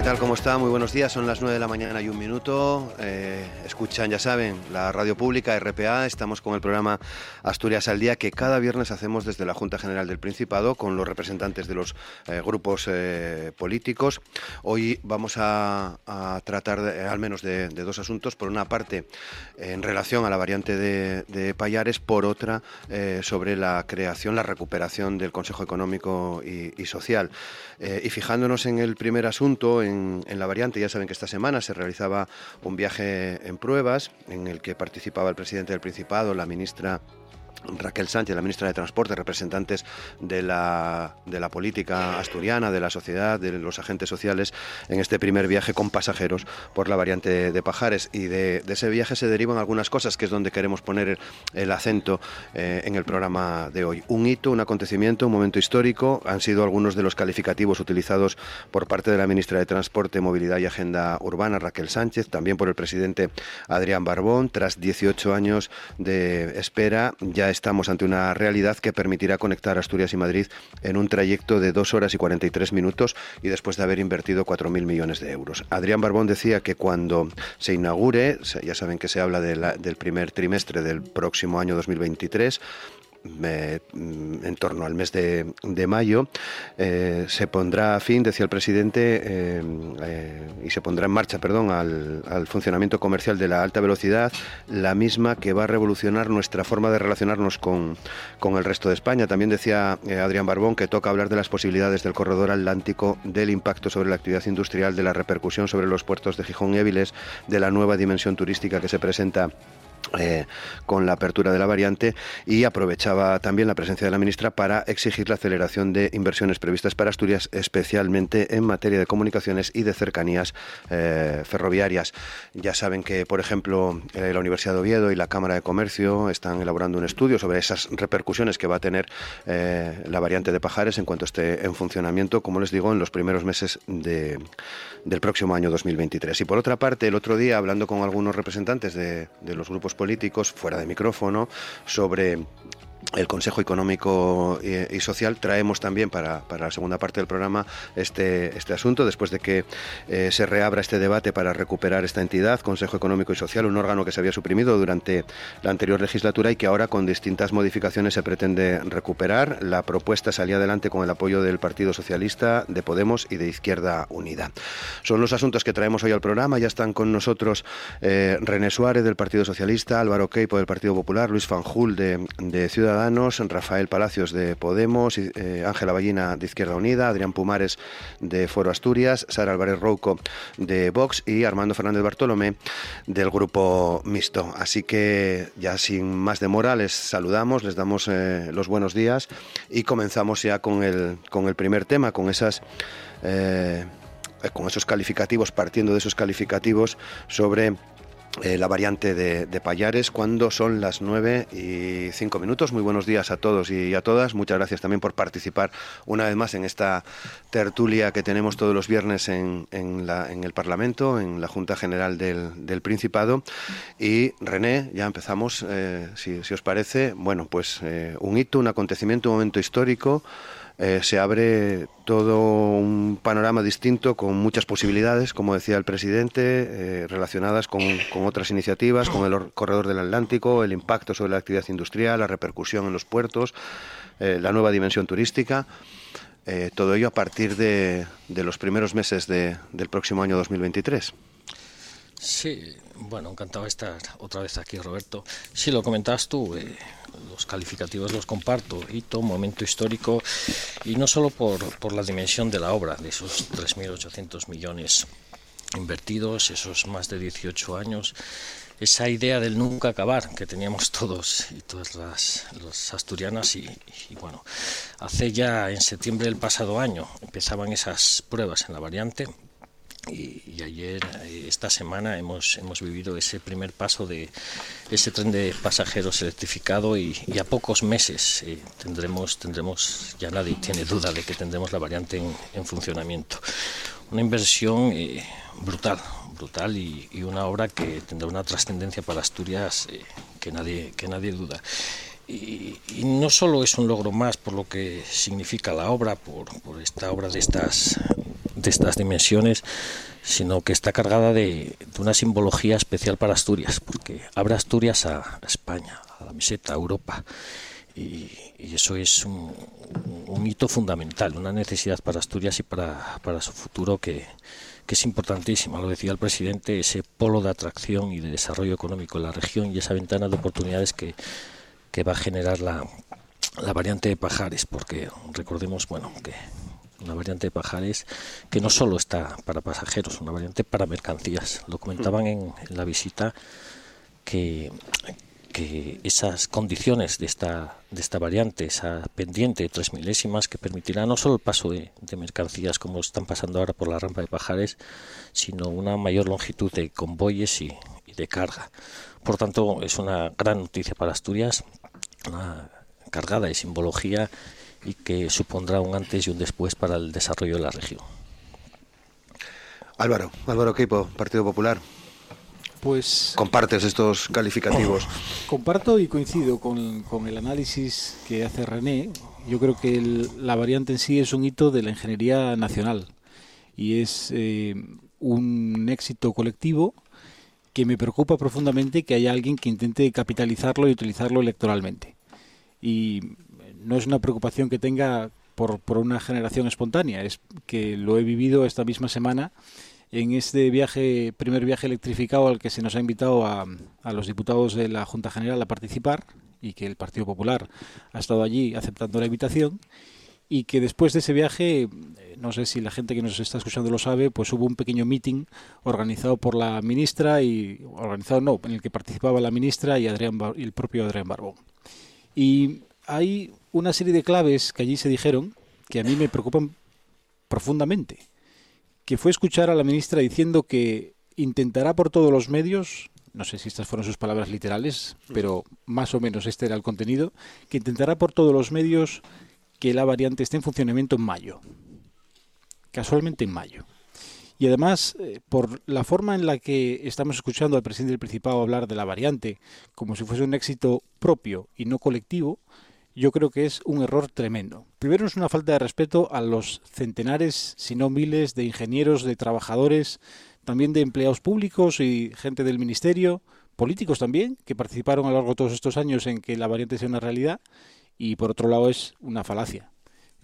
¿Qué tal? ¿Cómo está? Muy buenos días. Son las 9 de la mañana y un minuto. Eh, escuchan, ya saben, la radio pública RPA. Estamos con el programa Asturias al Día que cada viernes hacemos desde la Junta General del Principado con los representantes de los eh, grupos eh, políticos. Hoy vamos a, tratar al menos de, dos asuntos. Por una parte, en relación a la variante de, Payares. Por otra, sobre la creación, la recuperación del Consejo Económico y Social. y fijándonos en el primer asunto, en, la variante. Ya saben que esta semana se realizaba un viaje en pruebas en el que participaba el presidente del Principado, la ministra Raquel Sánchez, la ministra de Transporte, representantes de la, de la política asturiana, de la sociedad, de los agentes sociales, en este primer viaje con pasajeros por la variante de Pajares. Y de, ese viaje se derivan algunas cosas, que es donde queremos poner el, acento eh, en el programa de hoy. Un hito, un acontecimiento, un momento histórico, han sido algunos de los calificativos utilizados por parte de la ministra de Transporte, Movilidad y Agenda Urbana, Raquel Sánchez, también por el presidente Adrián Barbón. Tras 18 años de espera, ya estamos ante una realidad que permitirá conectar Asturias y Madrid en un trayecto de dos horas y 43 minutos y después de haber invertido 4.000 millones de euros. Adrián Barbón decía que cuando se inaugure, ya saben que se habla del primer trimestre del próximo año 2023, Mm, en torno al mes de, mayo, eh, se pondrá a fin, decía el presidente, eh, eh, y se pondrá en marcha, perdón, al, funcionamiento comercial de la alta velocidad, la misma que va a revolucionar nuestra forma de relacionarnos con, con el resto de España. También decía Adrián Barbón que toca hablar de las posibilidades del corredor atlántico, del impacto sobre la actividad industrial, de la repercusión sobre los puertos de Gijón y Éviles, de la nueva dimensión turística que se presenta eh, con la apertura de la variante y aprovechaba también la presencia de la ministra para exigir la aceleración de inversiones previstas para Asturias, especialmente en materia de comunicaciones y de cercanías eh, ferroviarias. Ya saben que, por ejemplo, eh, la Universidad de Oviedo y la Cámara de Comercio están elaborando un estudio sobre esas repercusiones que va a tener la variante de Pajares en cuanto esté en funcionamiento, como les digo, en los primeros meses de, del próximo año 2023. Y por otra parte, el otro día, hablando con algunos representantes de, de los grupos políticos fuera de micrófono sobre el Consejo Económico y, Social. Traemos también para, la segunda parte del programa este, este asunto, después de que eh, se reabra este debate para recuperar esta entidad, Consejo Económico y Social, un órgano que se había suprimido durante la anterior legislatura y que ahora con distintas modificaciones se pretende recuperar. La propuesta salía adelante con el apoyo del Partido Socialista, de Podemos y de Izquierda Unida. Son los asuntos que traemos hoy al programa. Ya están con nosotros eh, René Suárez del Partido Socialista, Álvaro Queipo del Partido Popular, Luis Fanjul de, de Ciudadanos Rafael Palacios de Podemos, eh, Ángela Ballina de Izquierda Unida, Adrián Pumares de Foro Asturias, Sara Álvarez Rouco de Vox y Armando Fernández Bartolomé del Grupo Mixto. Así que ya sin más demora les saludamos, les damos eh, los buenos días y comenzamos ya con el, con el primer tema, con esas... Eh, con esos calificativos, partiendo de esos calificativos sobre eh, la variante de, de, Payares cuando son las 9 y 5 minutos. Muy buenos días a todos y a todas. Muchas gracias también por participar una vez más en esta tertulia que tenemos todos los viernes en, en, la, en el Parlamento, en la Junta General del, Principado. Y René, ya empezamos, eh, si, si, os parece. Bueno, pues eh, un hito, un acontecimiento, un momento histórico. Eh, se abre todo un panorama distinto con muchas posibilidades, como decía el presidente, eh, relacionadas con, otras iniciativas, con el corredor del Atlántico, el impacto sobre la actividad industrial, la repercusión en los puertos, eh, la nueva dimensión turística. todo ello a partir de, los primeros meses del próximo año 2023. Sí, bueno, encantado de estar otra vez aquí, Roberto. Sí, lo comentabas tú, eh, los calificativos los comparto, hito, momento histórico, y no solo por, por la dimensión de la obra, de esos 3.800 millones invertidos, esos más de 18 años, esa idea del nunca acabar que teníamos todos y todas las, asturianas y, y, bueno, hace ya en septiembre del pasado año empezaban esas pruebas en la variante y, ayer, eh, esta semana, hemos, hemos vivido ese primer paso de ese tren de pasajeros electrificado y, a pocos meses eh, tendremos, tendremos, ya nadie tiene duda de que tendremos la variante en, funcionamiento. Una inversión eh, brutal, brutal y, una obra que tendrá una trascendencia para Asturias que, nadie, que nadie duda. Y, no solo es un logro más por lo que significa la obra, por, esta obra de estas, de estas dimensiones, sino que está cargada de, una simbología especial para Asturias, porque abre Asturias a, España, a la meseta, a Europa. Y, eso es un, hito fundamental, una necesidad para Asturias y para, para su futuro que, que, es importantísima. Lo decía el presidente, ese polo de atracción y de desarrollo económico en la región y esa ventana de oportunidades que, que va a generar la, la variante de Pajares, porque recordemos, bueno, que una variante de Pajares que no solo está para pasajeros, una variante para mercancías. Lo comentaban en, la visita que, que esas condiciones de esta, de esta variante, esa pendiente de tres milésimas que permitirá no solo el paso de, mercancías como están pasando ahora por la rampa de Pajares, sino una mayor longitud de convoyes y, y de carga. Por tanto, es una gran noticia para Asturias, una cargada de simbología y que supondrá un antes y un después para el desarrollo de la región. Álvaro, Álvaro Queipo, Partido Popular. Pues. ¿Compartes estos calificativos? comparto y coincido con, el análisis que hace René. Yo creo que la variante en sí es un hito de la ingeniería nacional y es eh, un éxito colectivo que me preocupa profundamente que haya alguien que intente capitalizarlo y utilizarlo electoralmente. Y no es una preocupación que tenga por, por una generación espontánea, es que lo he vivido esta misma semana en este viaje, primer viaje electrificado al que se nos ha invitado a, a, los diputados de la Junta General a participar y que el Partido Popular ha estado allí aceptando la invitación y que después de ese viaje, no sé si la gente que nos está escuchando lo sabe, pues hubo un pequeño meeting organizado por la ministra y organizado no, en el que participaba la ministra y Adrián y el propio Adrián Barbón. Y hay una serie de claves que allí se dijeron que a mí me preocupan profundamente. Que fue escuchar a la ministra diciendo que intentará por todos los medios, no sé si estas fueron sus palabras literales, pero más o menos este era el contenido, que intentará por todos los medios que la variante esté en funcionamiento en mayo. Casualmente en mayo. Y además, eh, por la forma en la que estamos escuchando al presidente del Principado hablar de la variante como si fuese un éxito propio y no colectivo, yo creo que es un error tremendo. Primero es una falta de respeto a los centenares, si no miles, de ingenieros, de trabajadores, también de empleados públicos y gente del ministerio, políticos también, que participaron a lo largo de todos estos años en que la variante sea una realidad, y por otro lado es una falacia.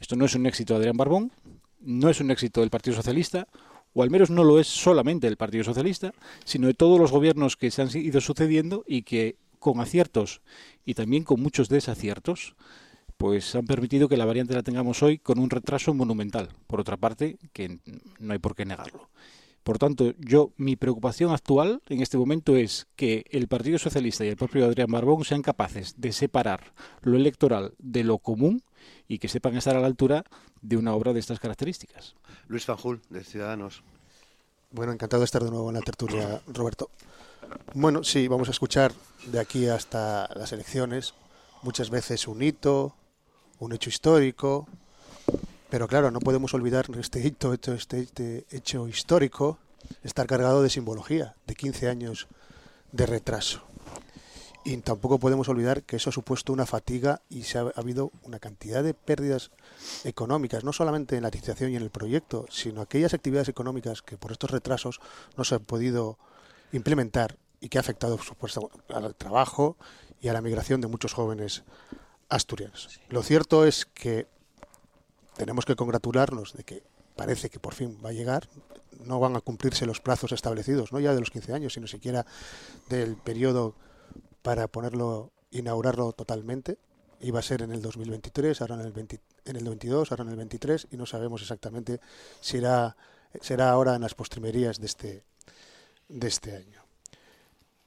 Esto no es un éxito de Adrián Barbón, no es un éxito del Partido Socialista, o al menos no lo es solamente del Partido Socialista, sino de todos los gobiernos que se han ido sucediendo y que con aciertos y también con muchos desaciertos, pues han permitido que la variante la tengamos hoy con un retraso monumental. Por otra parte, que no hay por qué negarlo. Por tanto, yo mi preocupación actual en este momento es que el Partido Socialista y el propio Adrián Barbón sean capaces de separar lo electoral de lo común y que sepan estar a la altura de una obra de estas características. Luis Fanjul, de Ciudadanos. Bueno, encantado de estar de nuevo en la tertulia, Roberto. Bueno, sí, vamos a escuchar de aquí hasta las elecciones muchas veces un hito, un hecho histórico, pero claro, no podemos olvidar este hito, este, este hecho histórico, estar cargado de simbología, de 15 años de retraso. Y tampoco podemos olvidar que eso ha supuesto una fatiga y se ha, habido una cantidad de pérdidas económicas, no solamente en la licitación y en el proyecto, sino aquellas actividades económicas que por estos retrasos no se han podido implementar y que ha afectado, por supuesto, al trabajo y a la migración de muchos jóvenes asturianos. Lo cierto es que tenemos que congratularnos de que parece que por fin va a llegar. No van a cumplirse los plazos establecidos, no ya de los 15 años, sino siquiera del periodo para ponerlo, inaugurarlo totalmente. Iba a ser en el 2023, ahora en el, en el 22, ahora en el 23, y no sabemos exactamente si será, será ahora en las postrimerías de este, de este año.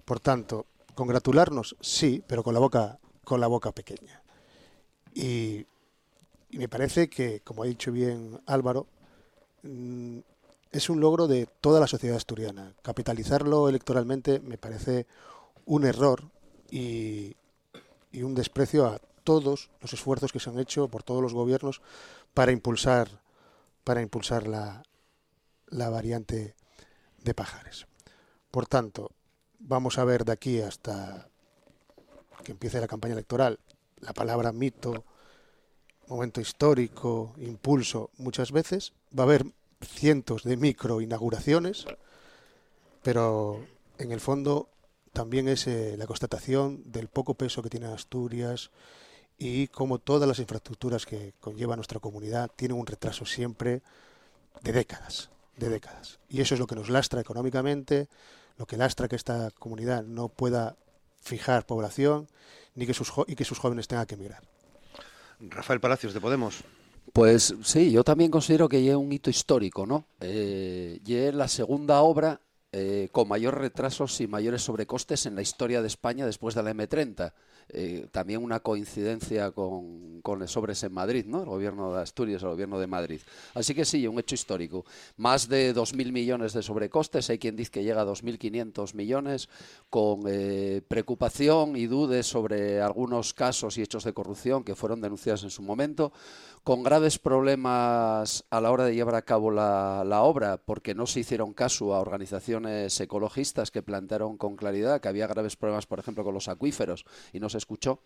Por tanto, congratularnos, sí, pero con la boca, con la boca pequeña. Y, me parece que, como ha dicho bien Álvaro, mm, es un logro de toda la sociedad asturiana. Capitalizarlo electoralmente me parece un error y, un desprecio a todos los esfuerzos que se han hecho por todos los gobiernos para impulsar, para impulsar la, la variante de Pajares. Por tanto, vamos a ver de aquí hasta que empiece la campaña electoral la palabra mito, momento histórico, impulso, muchas veces. Va a haber cientos de micro inauguraciones, pero en el fondo también es eh, la constatación del poco peso que tiene Asturias y cómo todas las infraestructuras que conlleva nuestra comunidad tienen un retraso siempre de décadas, de décadas. Y eso es lo que nos lastra económicamente, lo que lastra que esta comunidad no pueda fijar población ni que sus y que sus jóvenes tengan que emigrar. Rafael Palacios de Podemos. Pues sí, yo también considero que es un hito histórico, ¿no? Eh, es la segunda obra eh, con mayor retrasos y mayores sobrecostes en la historia de España después de la M30. Eh, también una coincidencia con, con sobres en Madrid, ¿no? El gobierno de Asturias, el gobierno de Madrid. Así que sí, un hecho histórico. Más de 2.000 millones de sobrecostes, hay quien dice que llega a 2.500 millones, con eh, preocupación y dudas sobre algunos casos y hechos de corrupción que fueron denunciados en su momento, con graves problemas a la hora de llevar a cabo la, obra, porque no se hicieron caso a organizaciones ecologistas que plantearon con claridad que había graves problemas, por ejemplo, con los acuíferos y no se escuchó.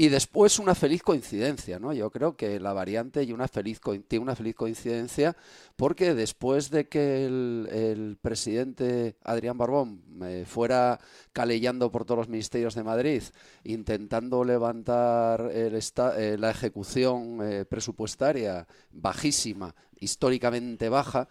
Y después una feliz coincidencia, ¿no? Yo creo que la variante y una feliz, tiene una feliz coincidencia porque después de que el, presidente Adrián Barbón eh, fuera calellando por todos los ministerios de Madrid, intentando levantar el eh, la ejecución eh, presupuestaria bajísima, históricamente baja,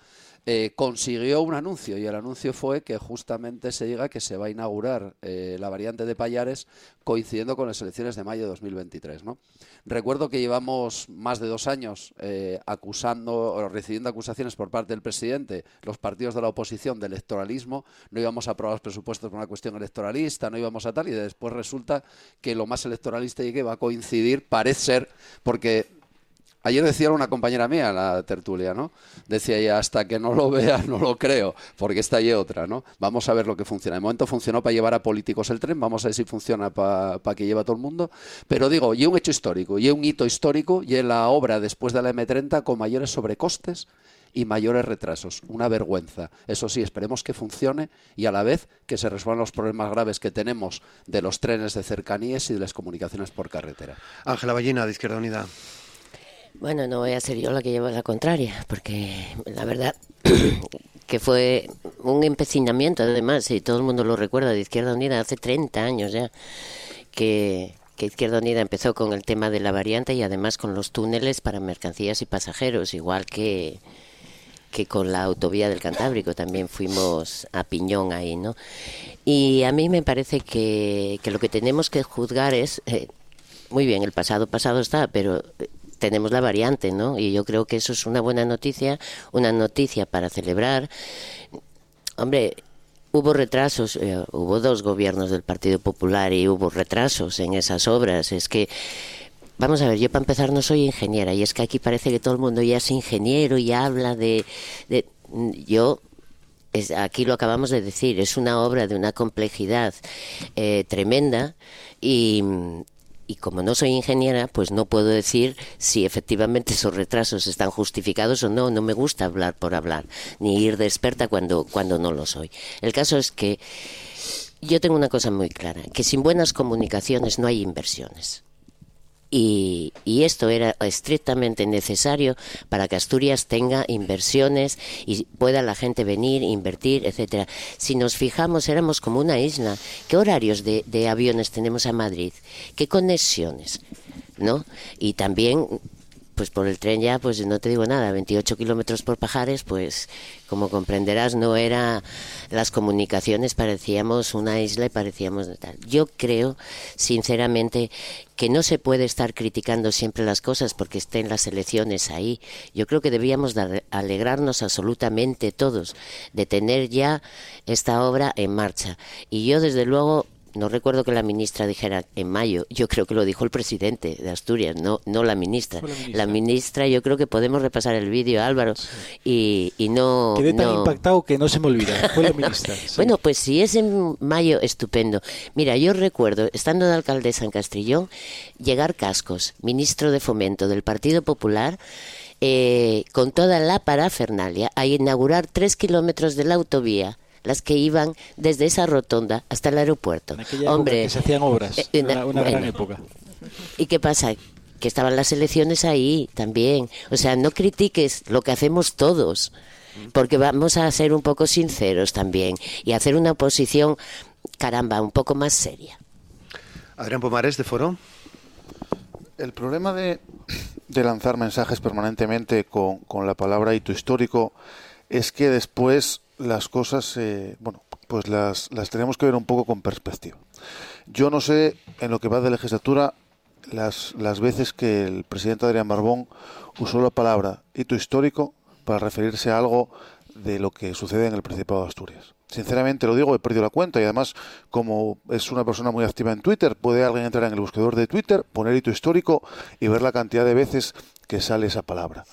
eh, consiguió un anuncio y el anuncio fue que justamente se diga que se va a inaugurar eh, la variante de Payares coincidiendo con las elecciones de mayo de 2023. ¿no? Recuerdo que llevamos más de dos años eh, acusando o recibiendo acusaciones por parte del presidente, los partidos de la oposición de electoralismo, no íbamos a aprobar los presupuestos por una cuestión electoralista, no íbamos a tal, y después resulta que lo más electoralista y que va a coincidir, parece ser, porque Ayer decía una compañera mía, la tertulia, ¿no? Decía ella, hasta que no lo vea, no lo creo, porque está ahí otra, ¿no? Vamos a ver lo que funciona. De momento funcionó para llevar a políticos el tren, vamos a ver si funciona para que lleve a todo el mundo. Pero digo, y un hecho histórico, y un hito histórico, y la obra después de la M30 con mayores sobrecostes y mayores retrasos. Una vergüenza. Eso sí, esperemos que funcione y a la vez que se resuelvan los problemas graves que tenemos de los trenes de cercanías y de las comunicaciones por carretera. Ángela Ballina, de Izquierda Unida. Bueno, no voy a ser yo la que lleva la contraria, porque la verdad que fue un empecinamiento, además, y todo el mundo lo recuerda, de Izquierda Unida hace 30 años ya, que, Izquierda Unida empezó con el tema de la variante y además con los túneles para mercancías y pasajeros, igual que, que con la autovía del Cantábrico también fuimos a piñón ahí, ¿no? Y a mí me parece que, que lo que tenemos que juzgar es, eh, muy bien, el pasado pasado está, pero tenemos la variante, ¿no? Y yo creo que eso es una buena noticia, una noticia para celebrar. Hombre, hubo retrasos, eh, hubo dos gobiernos del Partido Popular y hubo retrasos en esas obras. Es que, vamos a ver, yo para empezar no soy ingeniera y es que aquí parece que todo el mundo ya es ingeniero y habla de... de yo aquí lo acabamos de decir, es una obra de una complejidad eh, tremenda y, y como no soy ingeniera, pues no puedo decir si efectivamente esos retrasos están justificados o no. No me gusta hablar por hablar, ni ir de experta cuando, cuando no lo soy. El caso es que yo tengo una cosa muy clara, que sin buenas comunicaciones no hay inversiones. Y, esto era estrictamente necesario para que Asturias tenga inversiones y pueda la gente venir, invertir, etcétera. Si nos fijamos, éramos como una isla. ¿Qué horarios de, de aviones tenemos a Madrid? ¿Qué conexiones? ¿No? Y también pues por el tren ya, pues no te digo nada, 28 kilómetros por Pajares, pues como comprenderás, no era las comunicaciones, parecíamos una isla y parecíamos de tal. Yo creo, sinceramente, que no se puede estar criticando siempre las cosas porque estén las elecciones ahí. Yo creo que debíamos alegrarnos absolutamente todos de tener ya esta obra en marcha. Y yo, desde luego, no recuerdo que la ministra dijera en mayo, yo creo que lo dijo el presidente de Asturias, no, no la ministra. la, ministra. yo creo que podemos repasar el vídeo, Álvaro, y, y, no... Quedé tan impactado que no se me olvida, fue la ministra. Bueno, pues si es en mayo, estupendo. Mira, yo recuerdo, estando de alcaldesa en Castrillón, llegar Cascos, ministro de Fomento del Partido Popular, eh, con toda la parafernalia, a inaugurar tres kilómetros de la autovía las que iban desde esa rotonda hasta el aeropuerto. Hombre, que se hacían obras, eh, una, gran época. ¿Y qué pasa? Que estaban las elecciones ahí también. O sea, no critiques lo que hacemos todos, porque vamos a ser un poco sinceros también y hacer una oposición, caramba, un poco más seria. Adrián Pomares, de Foro. El problema de, lanzar mensajes permanentemente con, con la palabra hito histórico es que después las cosas, eh, bueno, pues las, las tenemos que ver un poco con perspectiva. Yo no sé en lo que va de legislatura las, las veces que el presidente Adrián Barbón usó la palabra hito histórico para referirse a algo de lo que sucede en el Principado de Asturias. Sinceramente lo digo, he perdido la cuenta y además, como es una persona muy activa en Twitter, puede alguien entrar en el buscador de Twitter, poner hito histórico y ver la cantidad de veces que sale esa palabra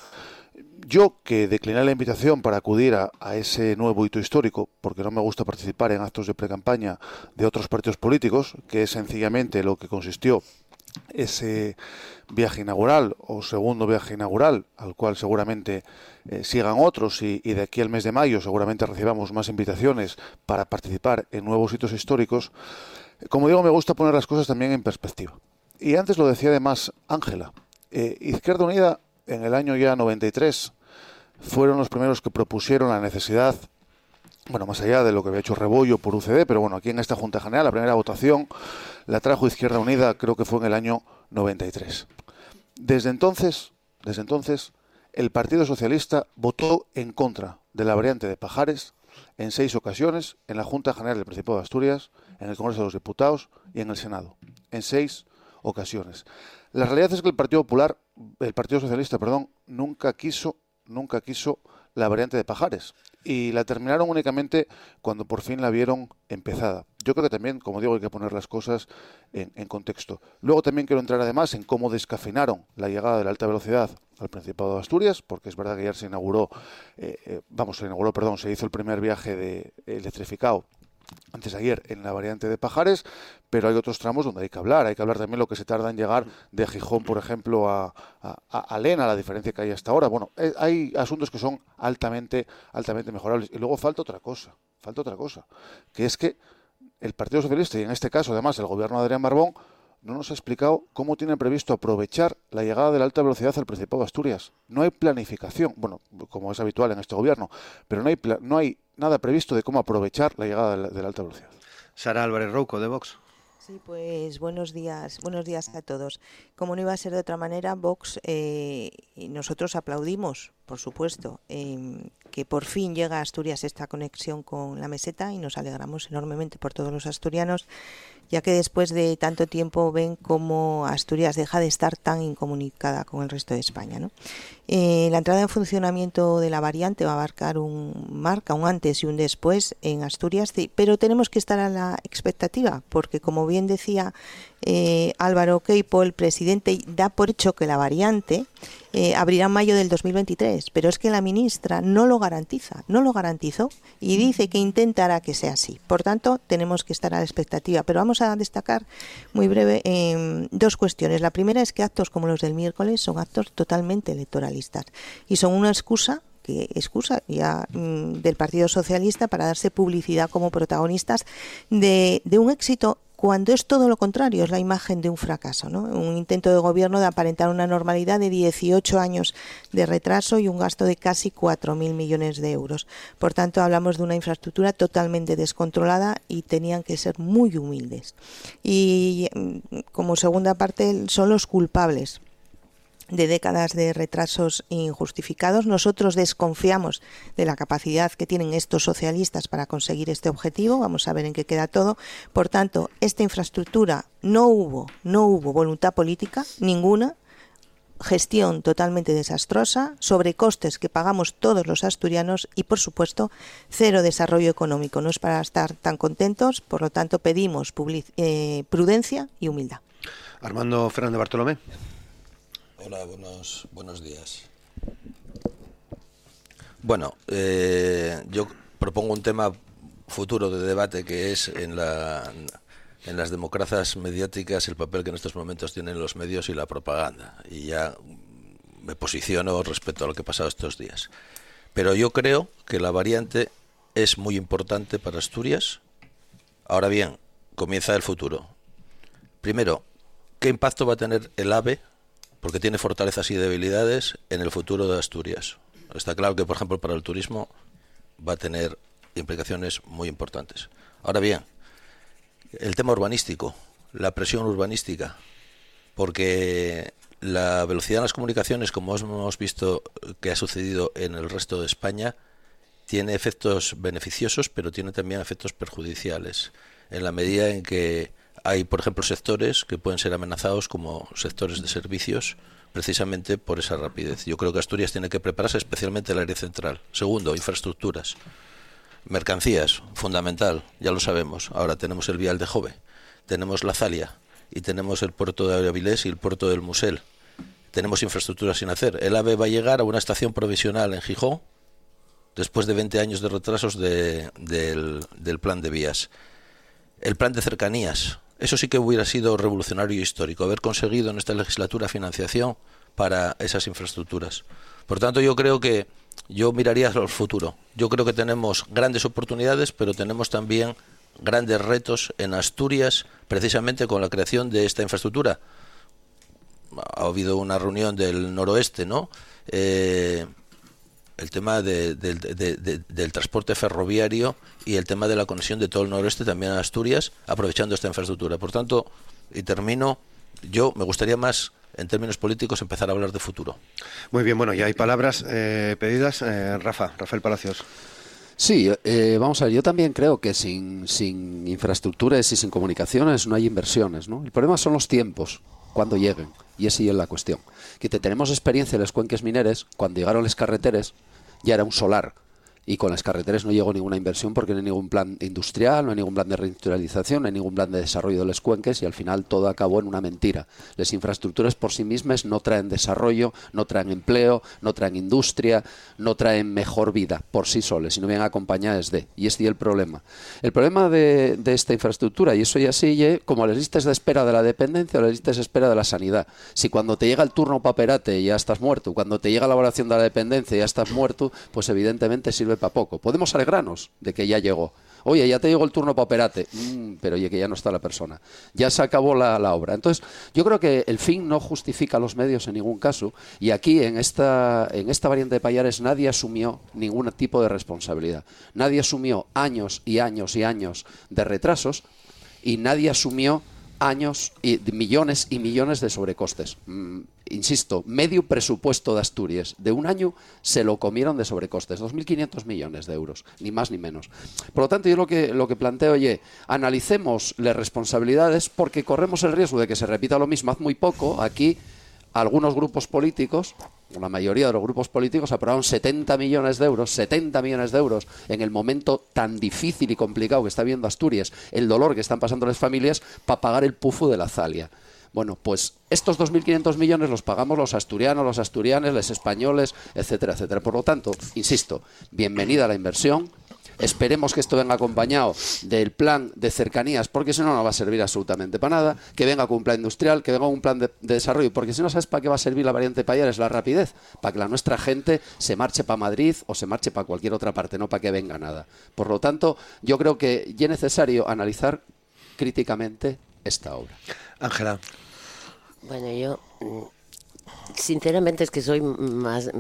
yo que decliné la invitación para acudir a, ese nuevo hito histórico, porque no me gusta participar en actos de precampaña de otros partidos políticos, que es sencillamente lo que consistió ese viaje inaugural o segundo viaje inaugural, al cual seguramente eh, sigan otros y, de aquí al mes de mayo seguramente recibamos más invitaciones para participar en nuevos hitos históricos, como digo, me gusta poner las cosas también en perspectiva. Y antes lo decía además Ángela, eh, Izquierda Unida en el año ya 93 fueron los primeros que propusieron la necesidad, bueno, más allá de lo que había hecho Rebollo por UCD, pero bueno, aquí en esta Junta General, la primera votación la trajo Izquierda Unida, creo que fue en el año 93. Desde entonces, desde entonces, el Partido Socialista votó en contra de la variante de Pajares en seis ocasiones en la Junta General del Principado de Asturias, en el Congreso de los Diputados y en el Senado. En seis ocasiones. La realidad es que el Partido Popular, el Partido Socialista, perdón, nunca quiso, nunca quiso la variante de Pajares y la terminaron únicamente cuando por fin la vieron empezada. Yo creo que también, como digo, hay que poner las cosas en, contexto. Luego también quiero entrar además en cómo descafeinaron la llegada de la alta velocidad al Principado de Asturias, porque es verdad que ayer se inauguró, eh, eh, vamos, se inauguró, perdón, se hizo el primer viaje de electrificado antes de ayer en la variante de Pajares, pero hay otros tramos donde hay que hablar. Hay que hablar también lo que se tarda en llegar de Gijón, por ejemplo, a, a, Lena, la diferencia que hay hasta ahora. Bueno, eh, hay asuntos que son altamente, altamente mejorables. Y luego falta otra cosa, falta otra cosa, que es que el Partido Socialista, y en este caso además el gobierno de Adrián Barbón, no nos ha explicado cómo tienen previsto aprovechar la llegada de la alta velocidad al Principado de Asturias. No hay planificación, bueno, como es habitual en este gobierno, pero no hay, no hay nada previsto de cómo aprovechar la llegada de la, alta velocidad. Sara Álvarez Rouco, de Vox. Sí, pues buenos días, buenos días a todos. Como no iba a ser de otra manera, Vox, eh, nosotros aplaudimos, por supuesto, em, que por fin llega a Asturias esta conexión con la meseta y nos alegramos enormemente por todos los asturianos ya que después de tanto tiempo ven cómo Asturias deja de estar tan incomunicada con el resto de España. Eh, la entrada en funcionamiento de la variante va a marcar un marca un antes y un después en Asturias, pero tenemos que estar a la expectativa, porque como bien decía eh, Álvaro Queipo, el presidente, da por hecho que la variante eh, abrirá en mayo del 2023, pero es que la ministra no lo garantiza, no lo garantizó y dice que intentará que sea así. Por tanto, tenemos que estar a la expectativa. Pero vamos a destacar muy breve em, dos cuestiones. La primera es que actos como los del miércoles son actos totalmente electoralistas y son una excusa que excusa ya mm, del Partido Socialista para darse publicidad como protagonistas de, de un éxito cuando es todo lo contrario, es la imagen de un fracaso, ¿no? un intento de gobierno de aparentar una normalidad de 18 años de retraso y un gasto de casi 4.000 millones de euros. Por tanto, hablamos de una infraestructura totalmente descontrolada y tenían que ser muy humildes. Y mm, como segunda parte, son los culpables de décadas de retrasos injustificados. Nosotros desconfiamos de la capacidad que tienen estos socialistas para conseguir este objetivo. Vamos a ver en qué queda todo. Por tanto, esta infraestructura no hubo, no hubo voluntad política ninguna gestión totalmente desastrosa, sobrecostes que pagamos todos los asturianos y, por supuesto, cero desarrollo económico. No es para estar tan contentos, por lo tanto, pedimos eh, prudencia y humildad. Armando Fernández Bartolomé. Hola, buenos, buenos días. Bueno, eh, yo propongo un tema futuro de debate que es en la en las democracias mediáticas el papel que en estos momentos tienen los medios y la propaganda. Y ya me posiciono respecto a lo que ha pasado estos días. Pero yo creo que la variante es muy importante para Asturias. Ahora bien, comienza el futuro. Primero, ¿qué impacto va a tener el AVE? Porque tiene fortalezas y debilidades en el futuro de Asturias. Está claro que, por ejemplo, para el turismo va a tener implicaciones muy importantes. Ahora bien, el tema urbanístico, la presión urbanística, porque la velocidad de las comunicaciones, como hemos visto que ha sucedido en el resto de España, tiene efectos beneficiosos, pero tiene también efectos perjudiciales, en la medida en que hay, por ejemplo, sectores que pueden ser amenazados como sectores de servicios, precisamente por esa rapidez. Yo creo que Asturias tiene que prepararse, especialmente el área central. Segundo, infraestructuras. Mercancías, fundamental, ya lo sabemos. Ahora tenemos el vial de Jove, tenemos la Zalia y tenemos el puerto de Avilés y el puerto del Musel. Tenemos infraestructuras sin hacer. El AVE va a llegar a una estación provisional en Gijón después de 20 años de retrasos del, del plan de vías. El plan de cercanías, eso sí que hubiera sido revolucionario histórico, haber conseguido en esta legislatura financiación para esas infraestructuras. Por tanto, yo creo que yo miraría al futuro. Yo creo que tenemos grandes oportunidades, pero tenemos también grandes retos en Asturias, precisamente con la creación de esta infraestructura. Ha habido una reunión del noroeste, ¿no? Eh, el tema del transporte ferroviario y el tema de la conexión de todo el noroeste también a Asturias, aprovechando esta infraestructura. Por tanto, y termino, yo me gustaría más en términos políticos, empezar a hablar de futuro. Muy bien, bueno, ya hay palabras eh, pedidas. Eh, Rafa, Rafael Palacios. Sí, eh, vamos a ver, yo también creo que sin, sin infraestructuras y sin comunicaciones no hay inversiones, ¿no? El problema son los tiempos, cuando lleguen, y esa es la cuestión. Que tenemos experiencia en los cuenques mineres, cuando llegaron las carreteras, ya era un solar, y con las carreteras no llegó ninguna inversión porque no hay ningún plan industrial, no hay ningún plan de reindustrialización, no hay ningún plan de desarrollo de los cuenques y al final todo acabó en una mentira. Las infraestructuras por sí mismas no traen desarrollo, no traen empleo, no traen industria, no traen mejor vida por sí solas, sino bien acompañadas de. Y este es el problema. El problema de, esta infraestructura, y eso ya sigue, como las listas de espera de la dependencia o las listas de espera de la sanidad. Si cuando te llega el turno paperate ya estás muerto, cuando te llega la evaluación de la dependencia ya estás muerto, pues evidentemente sirve para poco. Podemos alegrarnos de que ya llegó. Oye, ya te llegó el turno para operarte, mm, pero oye, que ya no está la persona. Ya se acabó la, obra. Entonces, yo creo que el fin no justifica los medios en ningún caso. Y aquí, en esta, en esta variante de Payares, nadie asumió ningún tipo de responsabilidad. Nadie asumió años y años y años de retrasos y nadie asumió años y millones y millones de sobrecostes. Mm, insisto, medio presupuesto de Asturias de un año se lo comieron de sobrecostes, 2.500 millones de euros, ni más ni menos. Por lo tanto, yo lo que, lo que planteo, oye, analicemos las responsabilidades porque corremos el riesgo de que se repita lo mismo. Haz muy poco, aquí algunos grupos políticos la mayoría de los grupos políticos aprobaron 70 millones de euros, 70 millones de euros en el momento tan difícil y complicado que está viendo Asturias, el dolor que están pasando las familias para pagar el pufo de la Zalia. Bueno, pues estos 2.500 millones los pagamos los asturianos, los asturianes, los españoles, etcétera, etcétera. Por lo tanto, insisto, bienvenida a la inversión, Esperemos que esto venga acompañado del plan de cercanías, porque si no, no va a servir absolutamente para nada. Que venga con un plan industrial, que venga con un plan de, desarrollo, porque si no, ¿sabes para qué va a servir la variante Es La rapidez, para que la nuestra gente se marche para Madrid o se marche para cualquier otra parte, no para que venga nada. Por lo tanto, yo creo que ya es necesario analizar críticamente esta obra. Ángela. Bueno, yo sinceramente es que soy más,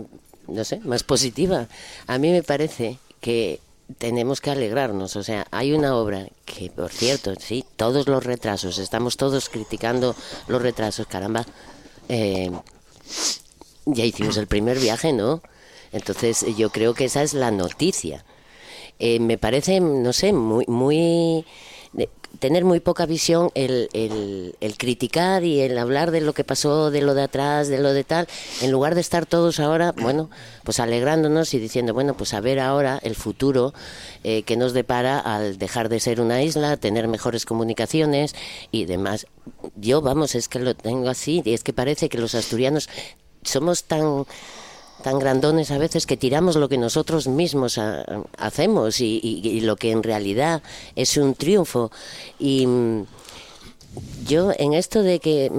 no sé, más positiva. A mí me parece que tenemos que alegrarnos. O sea, hay una obra que, por cierto, sí, todos los retrasos, estamos todos criticando los retrasos, caramba. Eh, ya hicimos el primer viaje, ¿no? Entonces, yo creo que esa es la noticia. Eh, me parece, no sé, muy, muy tener muy poca visión el, el, el, criticar y el hablar de lo que pasó, de lo de atrás, de lo de tal, en lugar de estar todos ahora, bueno, pues alegrándonos y diciendo, bueno, pues a ver ahora el futuro eh, que nos depara al dejar de ser una isla, tener mejores comunicaciones y demás. Yo, vamos, es que lo tengo así y es que parece que los asturianos somos tan tan grandones a veces que tiramos lo que nosotros mismos hacemos y, lo que en realidad es un triunfo. Y mm, yo en esto de que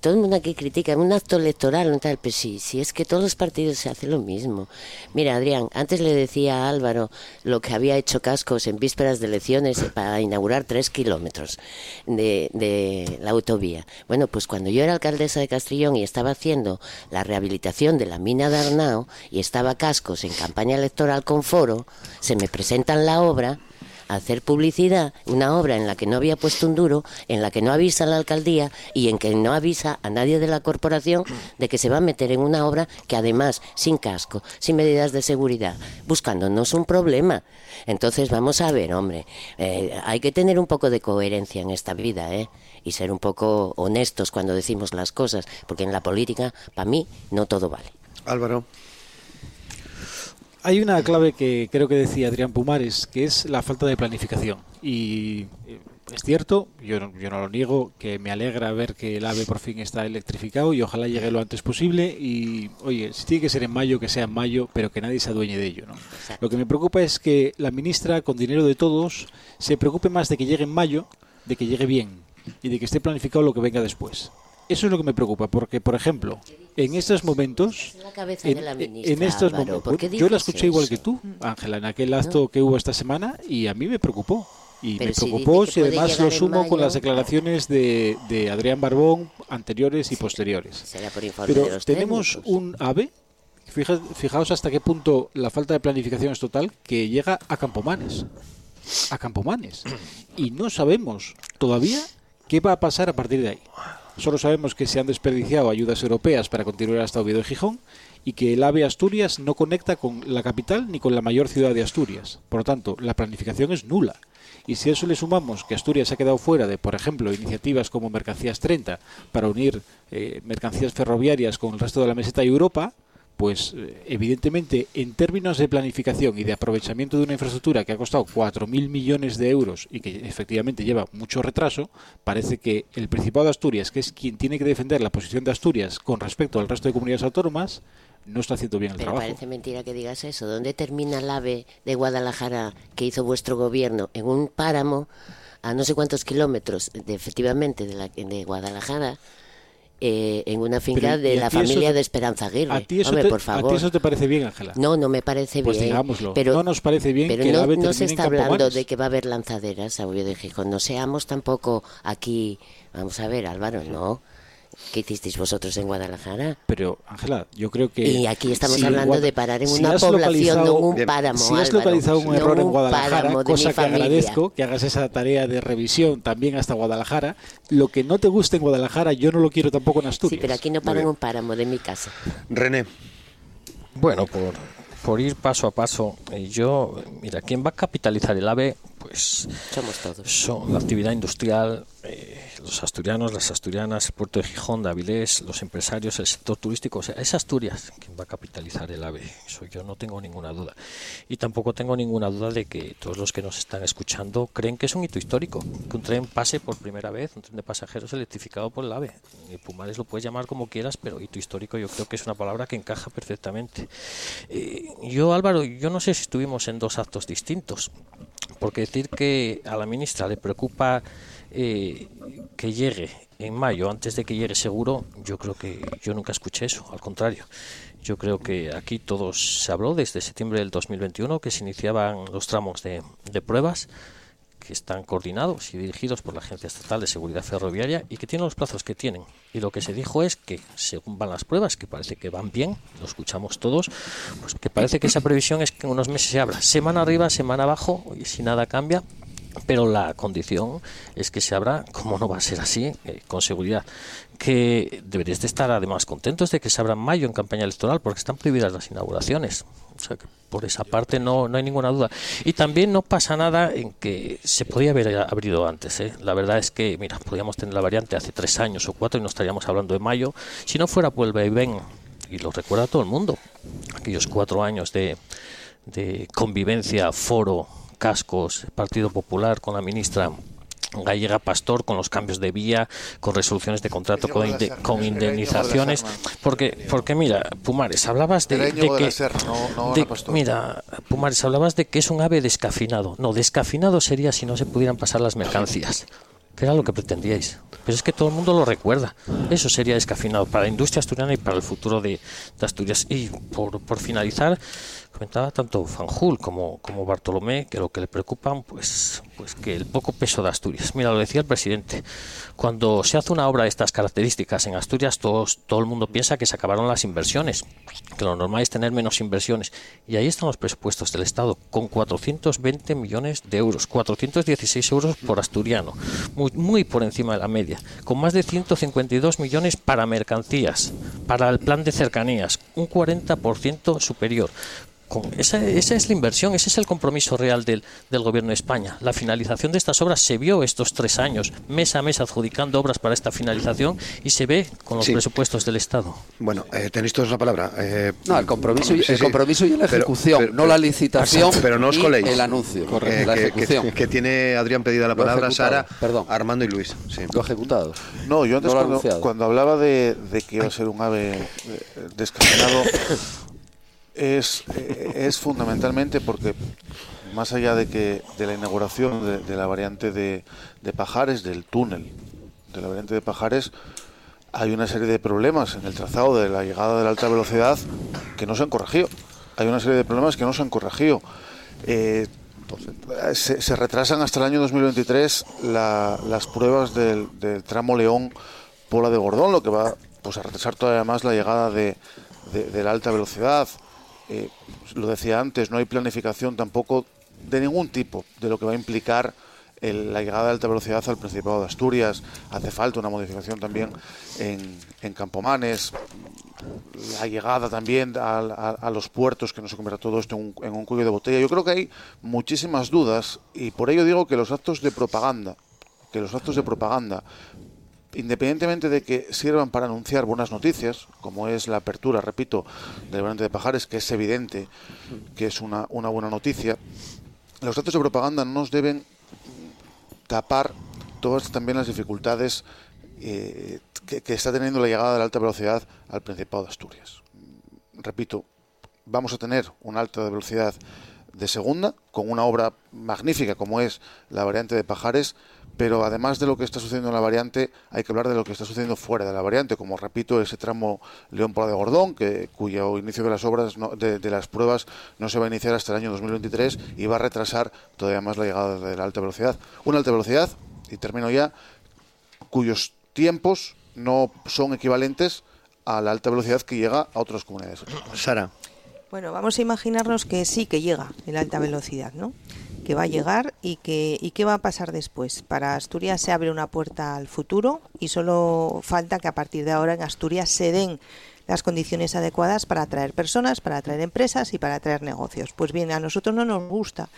todo el mundo aquí critica un acto electoral, un tal, pues sí, si es que todos los partidos se hacen lo mismo. Mira, Adrián, antes le decía a Álvaro lo que había hecho Cascos en vísperas de elecciones para inaugurar tres kilómetros de, de la autovía. Bueno, pues cuando yo era alcaldesa de Castrillón y estaba haciendo la rehabilitación de la mina de Arnao y estaba Cascos en campaña electoral con foro, se me presentan la obra hacer publicidad, una obra en la que no había puesto un duro, en la que no avisa a la alcaldía y en que no avisa a nadie de la corporación de que se va a meter en una obra que además, sin casco, sin medidas de seguridad, buscándonos un problema. Entonces vamos a ver, hombre, eh, hay que tener un poco de coherencia en esta vida, ¿eh? Y ser un poco honestos cuando decimos las cosas, porque en la política, para mí, no todo vale. Álvaro. Hay una clave que creo que decía Adrián Pumares, que es la falta de planificación. Y eh, es cierto, yo no, yo no lo niego, que me alegra ver que el AVE por fin está electrificado y ojalá llegue lo antes posible. Y oye, si tiene que ser en mayo, que sea en mayo, pero que nadie se adueñe de ello. ¿no? Lo que me preocupa es que la ministra, con dinero de todos, se preocupe más de que llegue en mayo, de que llegue bien y de que esté planificado lo que venga después. Eso es lo que me preocupa, porque, por ejemplo, en estos momentos, en, estos momentos, yo la escuché igual que tú, Ángela, en aquel acto que hubo esta semana y a mí me preocupó. Y me preocupó si, además lo sumo con las declaraciones de, de, Adrián Barbón anteriores y posteriores. Pero tenemos un AVE, fijaos hasta qué punto la falta de planificación es total, que llega a Campomanes. A Campomanes. Y no sabemos todavía qué va a pasar a partir de ahí. Solo sabemos que se han desperdiciado ayudas europeas para continuar hasta Oviedo y Gijón y que el AVE Asturias no conecta con la capital ni con la mayor ciudad de Asturias. Por lo tanto, la planificación es nula. Y si a eso le sumamos que Asturias ha quedado fuera de, por ejemplo, iniciativas como Mercancías 30 para unir eh, mercancías ferroviarias con el resto de la meseta y Europa, pues eh, evidentemente en términos de planificación y de aprovechamiento de una infraestructura que ha costado 4.000 millones de euros y que efectivamente lleva mucho retraso, parece que el Principado de Asturias, que es quien tiene que defender la posición de Asturias con respecto al resto de comunidades autónomas, no está haciendo bien el Pero trabajo. parece mentira que digas eso. ¿Dónde termina el AVE de Guadalajara que hizo vuestro gobierno? En un páramo a no sé cuántos kilómetros, de, efectivamente, de, la, de Guadalajara eh, en una finca de la familia de Esperanza Aguirre. ¿A ti, eso Hombre, te, por favor. ¿A ti eso te parece bien, Ángela? No, no me parece pues bien. digámoslo. Pero, no nos parece bien pero que no, el AVE no se está hablando de que va a haber lanzaderas a de Gijón. No seamos tampoco aquí... Vamos a ver, Álvaro, no. ¿Qué hicisteis vosotros en Guadalajara? Pero, Ángela, yo creo que... Y aquí estamos si hablando de parar en si una población, no un páramo, Si has Álvaro, localizado un no error en Guadalajara, páramo de mi cosa que familia. agradezco que hagas esa tarea de revisión también hasta Guadalajara, lo que no te guste en Guadalajara yo no lo quiero tampoco en Sí, Asturias. pero aquí no paran un páramo de mi casa. René. Bueno, por, por ir paso a paso, eh, yo, mira, ¿quién va a capitalizar el AVE? Pues Somos todos. son la actividad industrial, eh, los asturianos, las asturianas, el puerto de Gijón, de Avilés, los empresarios, el sector turístico. O sea, es Asturias quien va a capitalizar el AVE. Eso yo no tengo ninguna duda. Y tampoco tengo ninguna duda de que todos los que nos están escuchando creen que es un hito histórico. Que un tren pase por primera vez, un tren de pasajeros electrificado por el AVE. Y Pumares lo puedes llamar como quieras, pero hito histórico yo creo que es una palabra que encaja perfectamente. Eh, yo, Álvaro, yo no sé si estuvimos en dos actos distintos. Porque decir que a la ministra le preocupa eh, que llegue en mayo, antes de que llegue seguro, yo creo que yo nunca escuché eso, al contrario. Yo creo que aquí todos se habló desde septiembre del 2021 que se iniciaban los tramos de, de pruebas que están coordinados y dirigidos por la Agencia Estatal de Seguridad Ferroviaria y que tienen los plazos que tienen. Y lo que se dijo es que, según van las pruebas, que parece que van bien, lo escuchamos todos, pues que parece que esa previsión es que en unos meses se abra semana arriba, semana abajo, y si nada cambia, pero la condición es que se abra, como no va a ser así, eh, con seguridad, que deberías de estar además contentos de que se abra en mayo en campaña electoral, porque están prohibidas las inauguraciones. O sea que por esa parte no, no hay ninguna duda. Y también no pasa nada en que se podía haber abrido antes. ¿eh? La verdad es que, mira, podríamos tener la variante hace tres años o cuatro y no estaríamos hablando de mayo. Si no fuera por el ven, y lo recuerda todo el mundo, aquellos cuatro años de, de convivencia, foro, cascos, Partido Popular con la ministra Gallega Pastor con los cambios de vía, con resoluciones de contrato, con, con indemnizaciones. Porque, porque mira, Pumares, hablabas de, que. mira, Pumares, hablabas de que es un ave descafinado. No, descafinado sería si no se pudieran pasar las mercancías que era lo que pretendíais. Pero es que todo el mundo lo recuerda. Eso sería descafinado para la industria asturiana y para el futuro de, de Asturias. Y por, por finalizar, comentaba tanto Fanjul como, como Bartolomé que lo que le preocupan pues pues que el poco peso de Asturias. Mira, lo decía el presidente, cuando se hace una obra de estas características en Asturias, todos, todo el mundo piensa que se acabaron las inversiones, que lo normal es tener menos inversiones. Y ahí están los presupuestos del Estado, con 420 millones de euros, 416 euros por asturiano, muy, por encima de la media, con más de 152 millones para mercancías, para el plan de cercanías, un 40% superior esa, es la inversión, ese es el compromiso real del, del, Gobierno de España. La finalización de estas obras se vio estos tres años, mes a mes adjudicando obras para esta finalización y se ve con los presupuestos del Estado. Bueno, eh, tenéis todos la palabra. Eh, no, el compromiso, y, el compromiso y la ejecución, no la licitación pero no os coléis. el anuncio. Eh, la ejecución. Que, tiene Adrián pedida la palabra, Sara, Perdón. Armando y Luis. Sí. Lo ejecutado. No, yo antes cuando, hablaba de, de, que iba a ser un ave descaminado es, eh, es fundamentalmente porque más allá de que de la inauguración de, la variante de, de, Pajares, del túnel de la variante de Pajares, hay una serie de problemas en el trazado de la llegada de la alta velocidad que no se han corregido. Hay una serie de problemas que no se han corregido. Eh, se, retrasan hasta el año 2023 las pruebas del, tramo León-Pola de Gordón, lo que va pues, a retrasar todavía más la llegada de, de la alta velocidad. Eh, lo decía antes, no hay planificación tampoco de ningún tipo de lo que va a implicar la llegada de alta velocidad al Principado de Asturias. Hace falta una modificación también en, Campomanes, la llegada también a, los puertos, que no se convierta todo esto en un cuello de botella. Yo creo que hay muchísimas dudas y por ello digo que los actos de propaganda, que los actos de propaganda independientemente de que sirvan para anunciar buenas noticias, como es la apertura, repito, del variante de Pajares, que es evidente que es una, una buena noticia, los datos de propaganda nos deben tapar todas también las dificultades eh, que, que, está teniendo la llegada de la alta velocidad al Principado de Asturias. Repito, vamos a tener una alta velocidad de segunda, con una obra magnífica como es la variante de Pajares, pero además de lo que está sucediendo en la variante, hay que hablar de lo que está sucediendo fuera de la variante, como repito, ese tramo León-Pola de Gordón, que, cuyo inicio de las obras, de, las pruebas, no se va a iniciar hasta el año 2023 y va a retrasar todavía más la llegada de la alta velocidad. Una alta velocidad, y termino ya, cuyos tiempos no son equivalentes a la alta velocidad que llega a otras comunidades. Sara. Bueno, vamos a imaginarnos que sí que llega la alta velocidad, ¿no? Que va a llegar y que y qué va a pasar después. Para Asturias se abre una puerta al futuro y solo falta que a partir de ahora en Asturias se den las condiciones adecuadas para atraer personas, para atraer empresas y para atraer negocios. Pues bien, a nosotros no nos gusta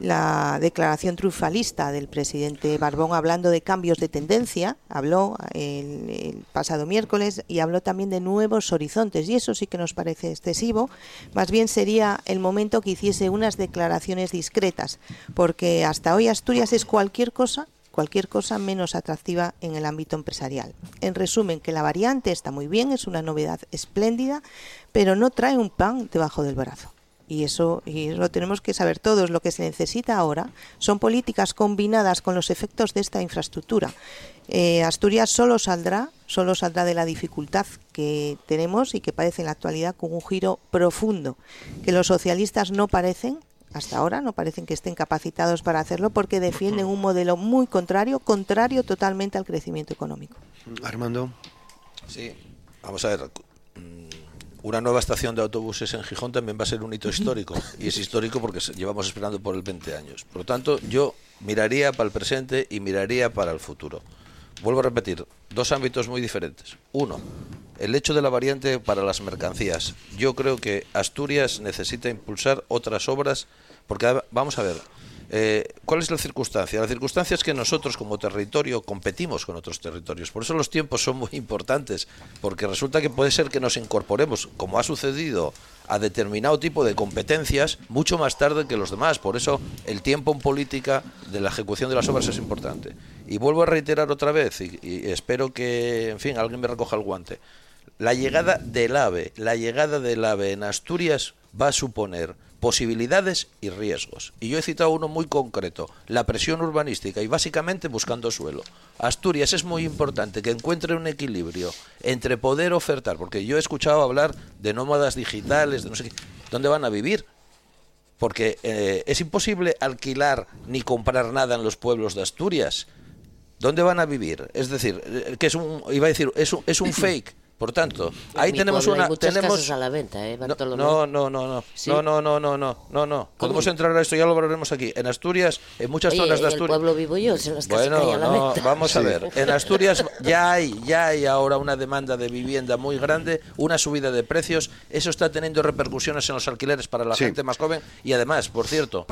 la declaración triunfalista del presidente Barbón hablando de cambios de tendencia, habló el, pasado miércoles y habló también de nuevos horizontes y eso sí que nos parece excesivo. Más bien sería el momento que hiciese unas declaraciones discretas, porque hasta hoy Asturias es cualquier cosa cualquier cosa menos atractiva en el ámbito empresarial. En resumen, que la variante está muy bien, es una novedad espléndida, pero no trae un pan debajo del brazo y eso, y lo tenemos que saber todos, lo que se necesita ahora son políticas combinadas con los efectos de esta infraestructura. Eh, Asturias solo saldrá, solo saldrá de la dificultad que tenemos y que parece en la actualidad con un giro profundo, que los socialistas no parecen, hasta ahora no parecen que estén capacitados para hacerlo porque defienden un modelo muy contrario, contrario totalmente al crecimiento económico. Armando. Sí, vamos a ver una nueva estación de autobuses en Gijón también va a ser un hito histórico. Y es histórico porque llevamos esperando por el 20 años. Por lo tanto, yo miraría para el presente y miraría para el futuro. Vuelvo a repetir, dos ámbitos muy diferentes. Uno, el hecho de la variante para las mercancías. Yo creo que Asturias necesita impulsar otras obras, porque vamos a ver, eh, ¿Cuál es la circunstancia? La circunstancia es que nosotros como territorio competimos con otros territorios. Por eso los tiempos son muy importantes, porque resulta que puede ser que nos incorporemos, como ha sucedido, a determinado tipo de competencias mucho más tarde que los demás. Por eso el tiempo en política de la ejecución de las obras es importante. Y vuelvo a reiterar otra vez, y, y espero que, en fin, alguien me recoja el guante. La llegada del AVE, la llegada del AVE en Asturias va a suponer posibilidades y riesgos. Y yo he citado uno muy concreto, la presión urbanística y básicamente buscando suelo. Asturias es muy importante que encuentre un equilibrio entre poder ofertar, porque yo he escuchado hablar de nómadas digitales, de no sé qué, ¿dónde van a vivir? Porque eh, es imposible alquilar ni comprar nada en los pueblos de Asturias. ¿Dónde van a vivir? Es decir, eh, que es un, iba a decir, es un, es un fake por tanto, ahí tenemos una tenemos a la venta, ¿eh, No, no, no, no. No, no, no, no, no, no, no. Podemos entrar a esto, ya lo valoraremos aquí. En Asturias, en muchas zonas de Asturias. El pueblo vivo yo, en las casas bueno, a la no, venta. vamos a ver. En Asturias ya hay, ya hay ahora una demanda de vivienda muy grande, una subida de precios. Eso está teniendo repercusiones en los alquileres para la gente más joven y además, por cierto,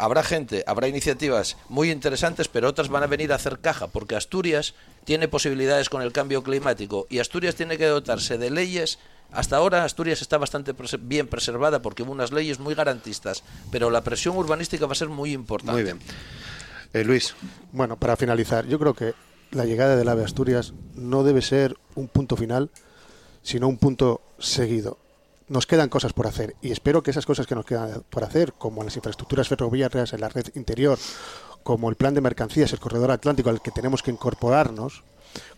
habrá gente, habrá iniciativas muy interesantes, pero otras van a venir a hacer caja, porque Asturias tiene posibilidades con el cambio climático y Asturias tiene que dotarse de leyes. Hasta ahora Asturias está bastante bien preservada porque hubo unas leyes muy garantistas, pero la presión urbanística va a ser muy importante. Muy bien. Eh, Luis. Bueno, para finalizar, yo creo que la llegada del AVE a Asturias no debe ser un punto final, sino un punto seguido nos quedan cosas por hacer y espero que esas cosas que nos quedan por hacer, como las infraestructuras ferroviarias en la red interior, como el plan de mercancías, el corredor atlántico al que tenemos que incorporarnos,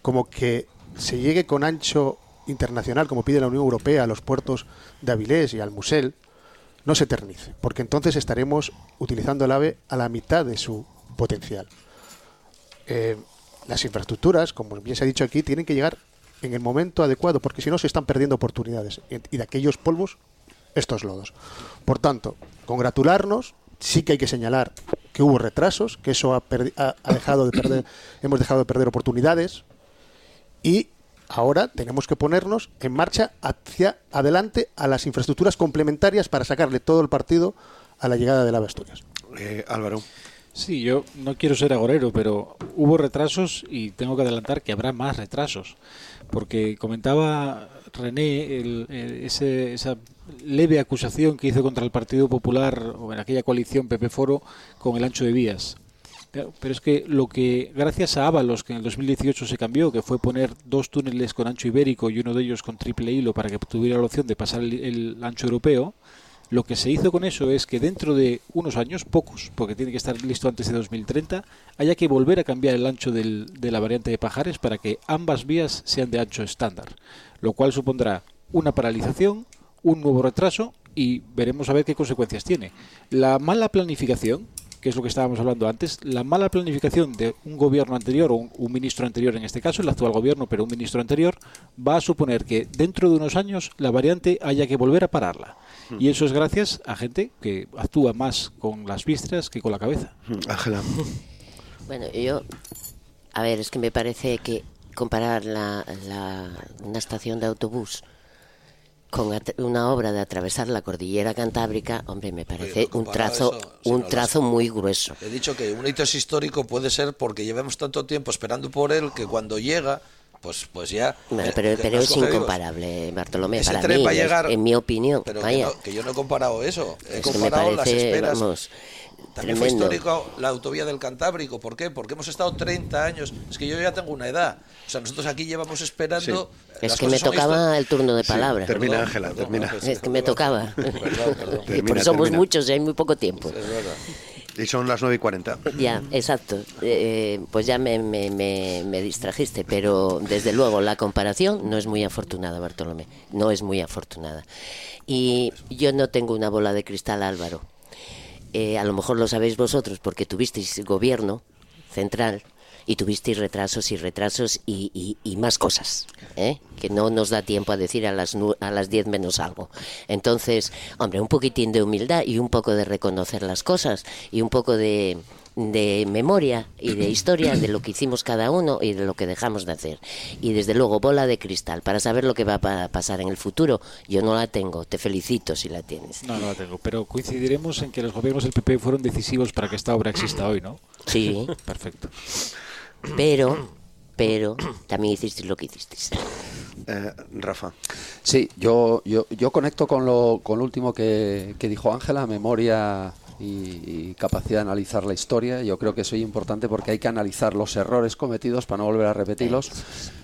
como que se llegue con ancho internacional, como pide la Unión Europea, a los puertos de Avilés y al Musel, no se eternice, porque entonces estaremos utilizando el AVE a la mitad de su potencial. Eh, las infraestructuras, como bien se ha dicho aquí, tienen que llegar en el momento adecuado, porque si no se están perdiendo oportunidades. Y de aquellos polvos, estos lodos. Por tanto, congratularnos, sí que hay que señalar que hubo retrasos, que eso ha, dejado de perder, hemos dejado de perder oportunidades y ahora tenemos que ponernos en marcha hacia adelante a las infraestructuras complementarias para sacarle todo el partido a la llegada de la Asturias. Eh, Álvaro. Sí, yo no quiero ser agorero, pero hubo retrasos y tengo que adelantar que habrá más retrasos porque comentaba René esa leve acusación que hizo contra el Partido Popular o en aquella coalición PP Foro con el ancho de vías. Pero es que lo que, gracias a Ábalos, que en el 2018 se cambió, que fue poner dos túneles con ancho ibérico y uno de ellos con triple hilo para que tuviera la opción de pasar el ancho europeo, lo que se hizo con eso es que dentro de unos años, pocos, porque tiene que estar listo antes de 2030, haya que volver a cambiar el ancho de la variante de Pajares para que ambas vías sean de ancho estándar, lo cual supondrá una paralización, un nuevo retraso y veremos a ver qué consecuencias tiene. La mala planificación, que es lo que estábamos hablando antes, la mala planificación de un gobierno anterior o un, ministro anterior en este caso, el actual gobierno, pero un ministro anterior, va a suponer que dentro de unos años la variante haya que volver a pararla. Y eso es gracias a gente que actúa más con las vísceras que con la cabeza. Ángela. Bueno, yo, a ver, es que me parece que comparar la, una estación de autobús con una obra de atravesar la cordillera cantábrica, hombre, me parece un trazo, un trazo muy grueso. He dicho que un hito histórico puede ser porque llevamos tanto tiempo esperando por él que cuando llega pues, pues ya. pero, es incomparable, Bartolomé, para mí, en mi opinión. Pero Que, yo no he comparado eso, he comparado las esperas. también fue histórico la autovía del Cantábrico. ¿Por qué? Porque hemos estado 30 años. Es que yo ya tengo una edad. O sea, nosotros aquí llevamos esperando. Es que me tocaba el turno de palabra. termina, Ángela, termina. es que me tocaba. y por somos muchos y hay muy poco tiempo. Es verdad. Y son las 9 y 40. Ya, exacto. Eh, pues ya me, me, me, distrajiste, pero desde luego la comparación no es muy afortunada, Bartolomé. No es muy afortunada. Y yo no tengo una bola de cristal, Álvaro. Eh, a lo mejor lo sabéis vosotros porque tuvisteis gobierno central y tuvisteis retrasos y retrasos y, y, más cosas, ¿eh? que no nos da tiempo a decir a las, a las 10 menos algo. Entonces, hombre, un poquitín de humildad y un poco de reconocer las cosas y un poco de de memoria y de historia de lo que hicimos cada uno y de lo que dejamos de hacer. Y desde luego, bola de cristal para saber lo que va a pasar en el futuro, yo no la tengo. Te felicito si la tienes. No, no la tengo. Pero coincidiremos en que los gobiernos del PP fueron decisivos para que esta obra exista hoy, ¿no? Sí. Perfecto. Pero, pero, también hicisteis lo que hicisteis. Eh, Rafa. Sí, yo, yo, yo conecto con lo, con lo último que, que dijo Ángela, memoria y, capacidad de analizar la historia. Yo creo que eso es importante porque hay que analizar los errores cometidos para no volver a repetirlos.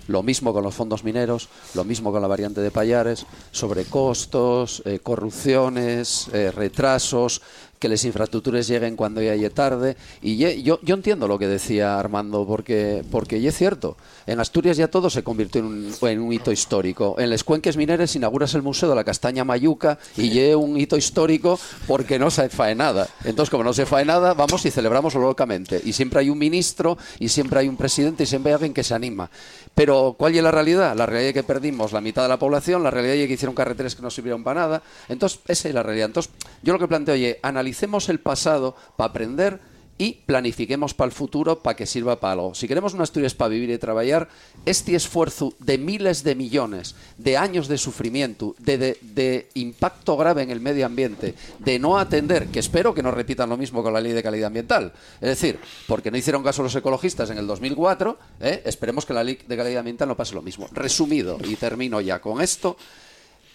Lo mismo con los fondos mineros, lo mismo con la variante de Payares, sobrecostos, eh, corrupciones, eh, retrasos, que las infraestructuras lleguen cuando ya llegue tarde. Y yo, yo entiendo lo que decía Armando, porque, porque es cierto. En Asturias ya todo se convirtió en un, en un hito histórico. En Les Cuenques Mineres inauguras el Museo de la Castaña Mayuca y es un hito histórico porque no se fae nada. Entonces, como no se fae nada, vamos y celebramos locamente. Y siempre hay un ministro, y siempre hay un presidente, y siempre hay alguien que se anima. Pero, ¿cuál es la realidad? La realidad es que perdimos la mitad de la población, la realidad es que hicieron carreteras que no sirvieron para nada. Entonces, esa es la realidad. Entonces, yo lo que planteo, oye, analizar analicemos el pasado para aprender y planifiquemos para el futuro para que sirva para algo. Si queremos una Asturias para vivir y trabajar, este esfuerzo de miles de millones, de años de sufrimiento, de, impacto grave en el medio ambiente, de no atender, que espero que no repitan lo mismo con la ley de calidad ambiental, es decir, porque no hicieron caso los ecologistas en el 2004, ¿eh? esperemos que la ley de calidad ambiental no pase lo mismo. Resumido, y termino ya con esto,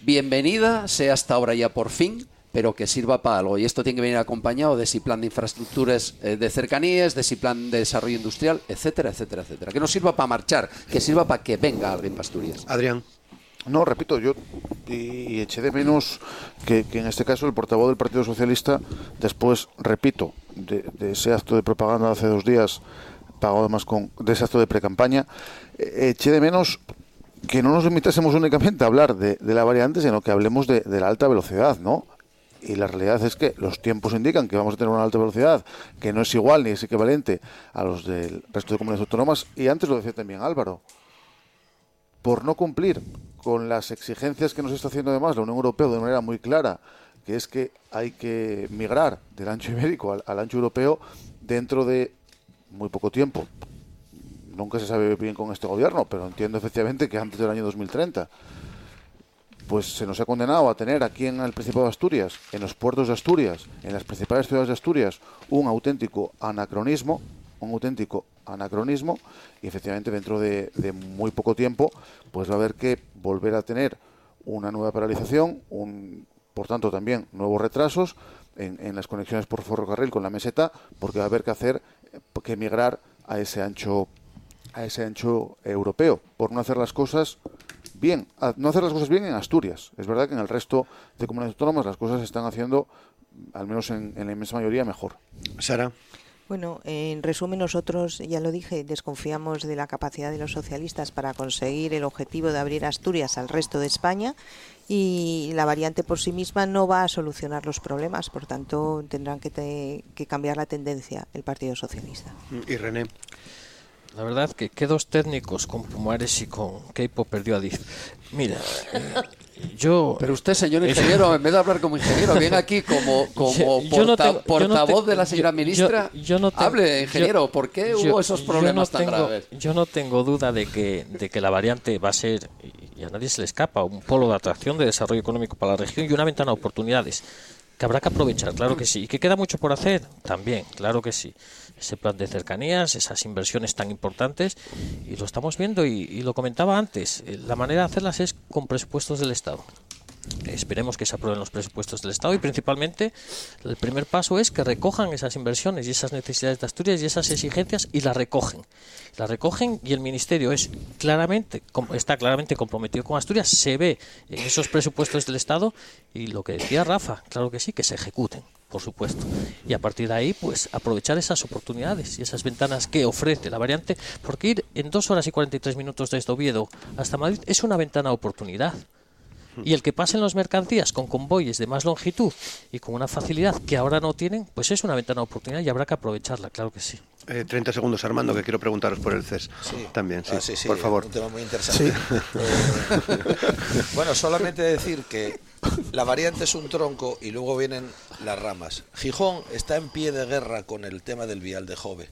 bienvenida sea hasta ahora ya por fin pero que sirva para algo. Y esto tiene que venir acompañado de ese plan de infraestructuras eh, de cercanías, de ese plan de desarrollo industrial, etcétera, etcétera, etcétera. Que no sirva para marchar, que sirva para que venga alguien para Asturias. Adrián. No, repito, yo y, eché de menos que, en este caso el portavoz del Partido Socialista, después, repito, de, ese acto de propaganda de hace dos días, pagado además con, de ese acto de precampaña, eh, eché de menos que no nos limitásemos únicamente a hablar de, la variante, sino que hablemos de, de la alta velocidad, ¿no? Y la realidad es que los tiempos indican que vamos a tener una alta velocidad que no es igual ni es equivalente a los del resto de comunidades autónomas y antes lo decía también Álvaro por no cumplir con las exigencias que nos está haciendo además la Unión Europea de manera muy clara que es que hay que migrar del ancho ibérico al, al ancho europeo dentro de muy poco tiempo. Nunca se sabe bien con este gobierno pero entiendo efectivamente que antes del año 2030 pues se nos ha condenado a tener aquí en el Principado de Asturias, en los puertos de Asturias, en las principales ciudades de Asturias, un auténtico anacronismo, un auténtico anacronismo, y efectivamente dentro de, muy poco tiempo, pues va a haber que volver a tener una nueva paralización, un, por tanto también nuevos retrasos en, las conexiones por ferrocarril con la meseta, porque va a haber que hacer que migrar a ese ancho a ese ancho europeo, por no hacer las cosas bien, no hacer las cosas bien en Asturias. Es verdad que en el resto de comunidades autónomas las cosas se están haciendo, al menos en, la inmensa mayoría, mejor. Sara. Bueno, en resumen, nosotros, ya lo dije, desconfiamos de la capacidad de los socialistas para conseguir el objetivo de abrir Asturias al resto de España y la variante por sí misma no va a solucionar los problemas, por tanto tendrán que, que cambiar la tendencia el Partido Socialista. Y René. La verdad que, que dos técnicos con Pumares y con Keipo perdió a Diz. Mira, eh, yo... Pero usted, señor ingeniero, en vez de hablar como ingeniero, viene aquí como, como portavoz de la señora ministra. Yo, no hable, ingeniero, ¿por qué hubo esos problemas tan graves? Yo no tengo duda de que, de que la variante va a ser, y a nadie se le escapa, un polo de atracción de desarrollo económico para la región y una ventana de oportunidades que habrá que aprovechar, claro que sí. ¿Y que queda mucho por hacer? También, claro que sí ese plan de cercanías, esas inversiones tan importantes, y lo estamos viendo y, lo comentaba antes, eh, la manera de hacerlas es con presupuestos del Estado. Esperemos que se aprueben los presupuestos del Estado y principalmente el primer paso es que recojan esas inversiones y esas necesidades de Asturias y esas exigencias y las recogen. Las recogen y el Ministerio es claramente está claramente comprometido con Asturias, se ve en esos presupuestos del Estado y lo que decía Rafa, claro que sí, que se ejecuten por supuesto. Y a partir de ahí, pues aprovechar esas oportunidades y esas ventanas que ofrece la variante, porque ir en dos horas y 43 minutos desde Oviedo hasta Madrid es una ventana de oportunidad. Y el que pasen las mercancías con convoyes de más longitud y con una facilidad que ahora no tienen, pues es una ventana de oportunidad y habrá que aprovecharla, claro que sí. Eh, 30 segundos, Armando, que quiero preguntaros por el CES. Sí. También, sí, Ah, sí, sí, por favor. Un tema muy interesante. Eh, bueno, solamente decir que la variante es un tronco y luego vienen las ramas. Gijón está en pie de guerra con el tema del vial de Jove.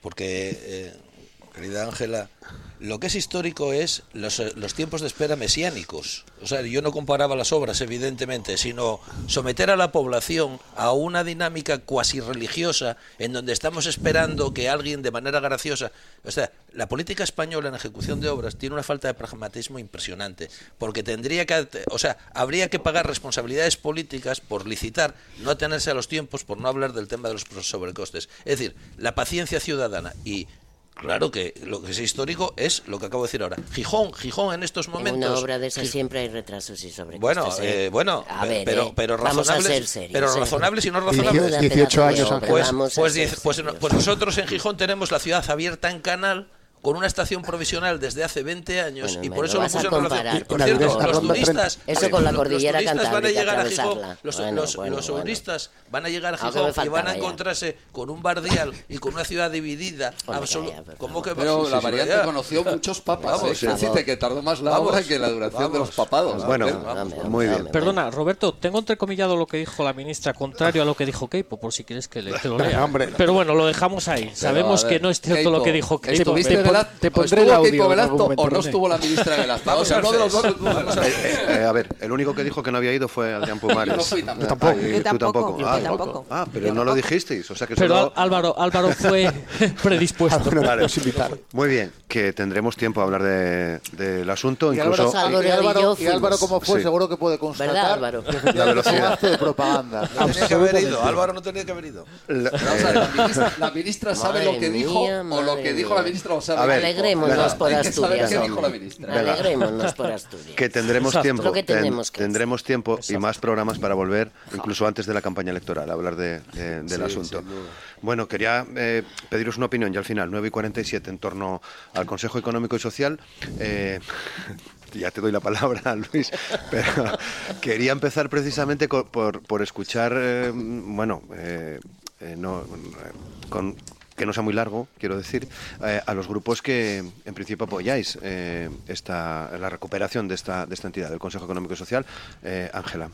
Porque, eh, querida Ángela, lo que es histórico es los, eh, los tiempos de espera mesiánicos. O sea, yo no comparaba las obras, evidentemente, sino someter a la población a una dinámica cuasi religiosa en donde estamos esperando que alguien de manera graciosa. O sea, la política española en ejecución de obras tiene una falta de pragmatismo impresionante. Porque tendría que. O sea, habría que pagar responsabilidades políticas por licitar, no atenerse a los tiempos, por no hablar del tema de los sobrecostes. Es decir, la paciencia ciudadana y Claro que lo que es histórico es lo que acabo de decir ahora. Gijón, Gijón en estos En momentos. una obra de esas siempre hay retrasos y sobrecostes. Bueno, ¿eh? eh, bueno, A ver, pero, eh, pero vamos a razonables, ser serios, pero ¿eh? razonables y no razonables. 18 pedazo de años. Pues, pues, pues, pues nosotros en Gijón tenemos la ciudad abierta en canal con una estación provisional desde hace 20 años Bueno, y por lo eso lo a puse en relación. Por cierto, los turistas, Eso con la los cordillera turistas van a llegar a Gijón, los, Bueno, los- bueno, los bueno. turistas van a llegar a Gijón y van a ya. encontrarse con un bardial y con una ciudad dividida. Hombre, absolu- calla, por ¿Cómo favor. que Pero sí, la sí, variante ya. conoció muchos papas. Vamos, ¿eh? decirte que tardó más la Vamos, obra que la duración de los papados. Bueno, ¿eh? Muy bien. Perdona, Roberto, tengo entrecomillado lo que dijo la ministra, contrario a lo que dijo Keipo, por si quieres que, le, lo lea. Hombre. Pero bueno, lo dejamos ahí. Sabemos que no es cierto lo que dijo Keipo. Te pondré ¿Estuvo el audio acto algún o no estuvo la ministra en el acto? O sea, uno de los dos al CES. Eh, a ver, el único que dijo que no había ido fue Adrián Pumares. Yo no fui tampoco. Ah, Tampoco. Yo tú tampoco, Ah, tampoco. Ah, pero no lo dijisteis. O sea que Pero Álvaro, Álvaro fue predispuesto. Muy bien, que tendremos tiempo a hablar de- del asunto. Y incluso y Álvaro, como fue, seguro que puede constatar La velocidad. de propaganda. No tenía que haber ido. Álvaro no tenía que haber ido. la- Pero, vamos a ver, la ministra, la ministra sabe lo que mía, dijo o lo que dijo la ministra o sabe A ver, Keipo. Alegrémonos por Asturias. qué dijo la hombre. ministra. Alegrémonos por Asturias. que tendremos Exacto. tiempo, que ten- tenemos que tendremos tiempo y más programas para volver, incluso antes de la campaña electoral, a hablar de- de- del asunto. Bueno, quería eh, pediros una opinión ya al final, 9 y 47, en torno al Consejo Económico y Social. Eh, ya te doy la palabra, Luis, pero quería empezar precisamente por, por escuchar, eh, bueno, eh, eh, no, eh, con que no sea muy largo, quiero decir, eh, a los grupos que en principio apoyáis eh, esta, la recuperación de esta, de esta entidad, del Consejo Económico y Social. Eh, Ángela.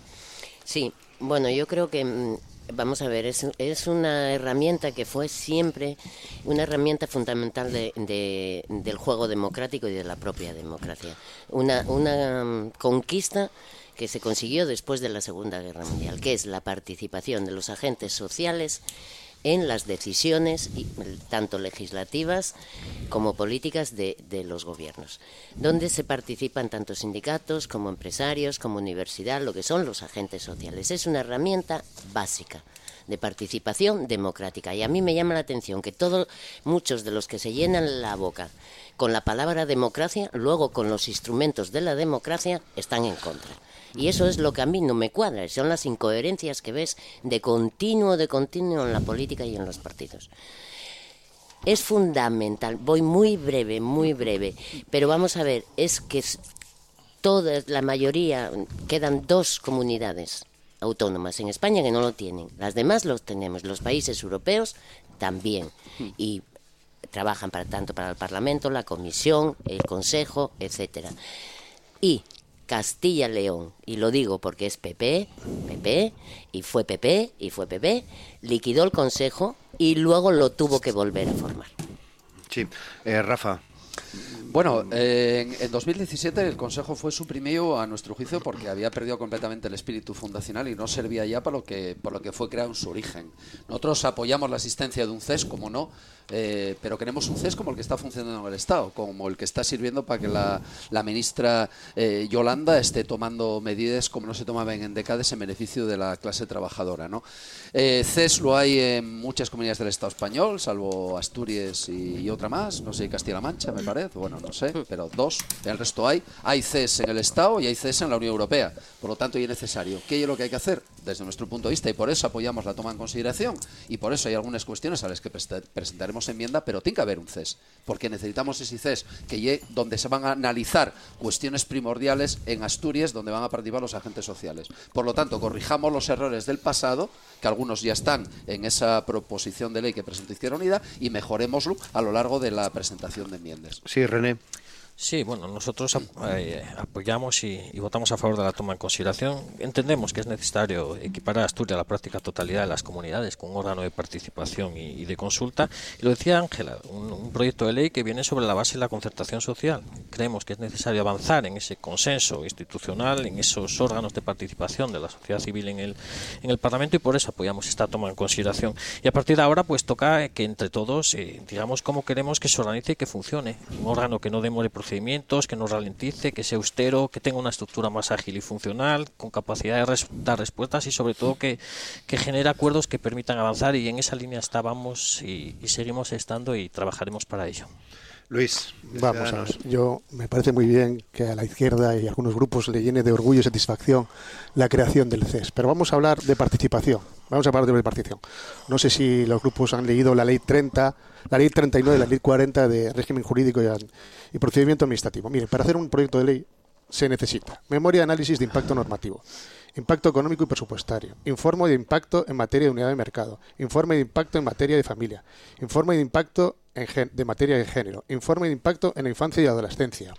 Sí, bueno, yo creo que, mm, vamos a ver, es, es una herramienta que fue siempre una herramienta fundamental de- de- del juego democrático y de la propia democracia. Una, una mm, conquista que se consiguió después de la Segunda Guerra Mundial, que es la participación de los agentes sociales en las decisiones, tanto legislativas como políticas de, de los gobiernos, donde se participan tanto sindicatos como empresarios, como universidad, lo que son los agentes sociales. Es una herramienta básica de participación democrática. Y a mí me llama la atención que todos, muchos de los que se llenan la boca con la palabra democracia, luego con los instrumentos de la democracia, están en contra. Y eso es lo que a mí no me cuadra, son las incoherencias que ves de continuo, de continuo en la política y en los partidos. Es fundamental, voy muy breve, muy breve, pero vamos a ver, es que toda la mayoría, quedan dos comunidades autónomas en España que no lo tienen, las demás los tenemos, los países europeos también, y trabajan para tanto para el Parlamento, la Comisión, el Consejo, etcétera. Y Castilla-León, y lo digo porque es PP, PP, y fue PP, y fue PP, liquidó el Consejo y luego lo tuvo que volver a formar. Sí, eh, Rafa. Bueno, eh, en, en 2017 el Consejo fue suprimido a nuestro juicio porque había perdido completamente el espíritu fundacional y no servía ya para lo que, por lo que fue creado en su origen. Nosotros apoyamos la existencia de un CES, como no, eh, pero queremos un CES como el que está funcionando en el Estado, como el que está sirviendo para que la, ministra eh, Yolanda esté tomando medidas como no se tomaban en décadas en beneficio de la clase trabajadora. ¿no? Eh, CES lo hay en muchas comunidades del Estado español, salvo Asturias y, otra más, no sé, Castilla-La Mancha, bueno, no sé, pero dos, el resto hay. Hay CES en el Estado y hay CES en la Unión Europea, por lo tanto, y es necesario. ¿Qué es lo que hay que hacer? Desde nuestro punto de vista y por eso apoyamos la toma en consideración y por eso hay algunas cuestiones a las que presentaremos enmienda, pero tiene que haber un CES, porque necesitamos ese CES que lle- donde se van a analizar cuestiones primordiales en Asturias donde van a participar los agentes sociales. Por lo tanto, corrijamos los errores del pasado, que algunos ya están en esa proposición de ley que presentó Izquierda Unida y mejorémoslo a lo largo de la presentación de enmiendas. Sí, René. Sí, bueno, nosotros eh, apoyamos y, votamos a favor de la toma en consideración. Entendemos que es necesario equiparar a Asturias la práctica totalidad de las comunidades con un órgano de participación y, de consulta. Y lo decía Ángela, un, proyecto de ley que viene sobre la base de la concertación social. Creemos que es necesario avanzar en ese consenso institucional, en esos órganos de participación de la sociedad civil en el, en el Parlamento y por eso apoyamos esta toma en consideración. Y a partir de ahora, pues toca que entre todos eh, digamos cómo queremos que se organice y que funcione. Un órgano que no demore que no ralentice, que sea austero, que tenga una estructura más ágil y funcional, con capacidad de dar respuestas y sobre todo que, que genere acuerdos que permitan avanzar y en esa línea estábamos y seguimos estando y trabajaremos para ello. Luis, Vamos a ver, yo me parece muy bien que a la izquierda y a algunos grupos le llene de orgullo y satisfacción la creación del CES, pero vamos a hablar de participación. Vamos a hablar de participación. No sé si los grupos han leído la ley 30, la ley 39 y la ley 40 de régimen jurídico y, procedimiento administrativo. Mire, para hacer un proyecto de ley se necesita memoria de análisis de impacto normativo, impacto económico y presupuestario, informe de impacto en materia de unidad de mercado, informe de impacto en materia de familia, informe de impacto en gen- de materia de género, informe de impacto en la infancia y adolescencia.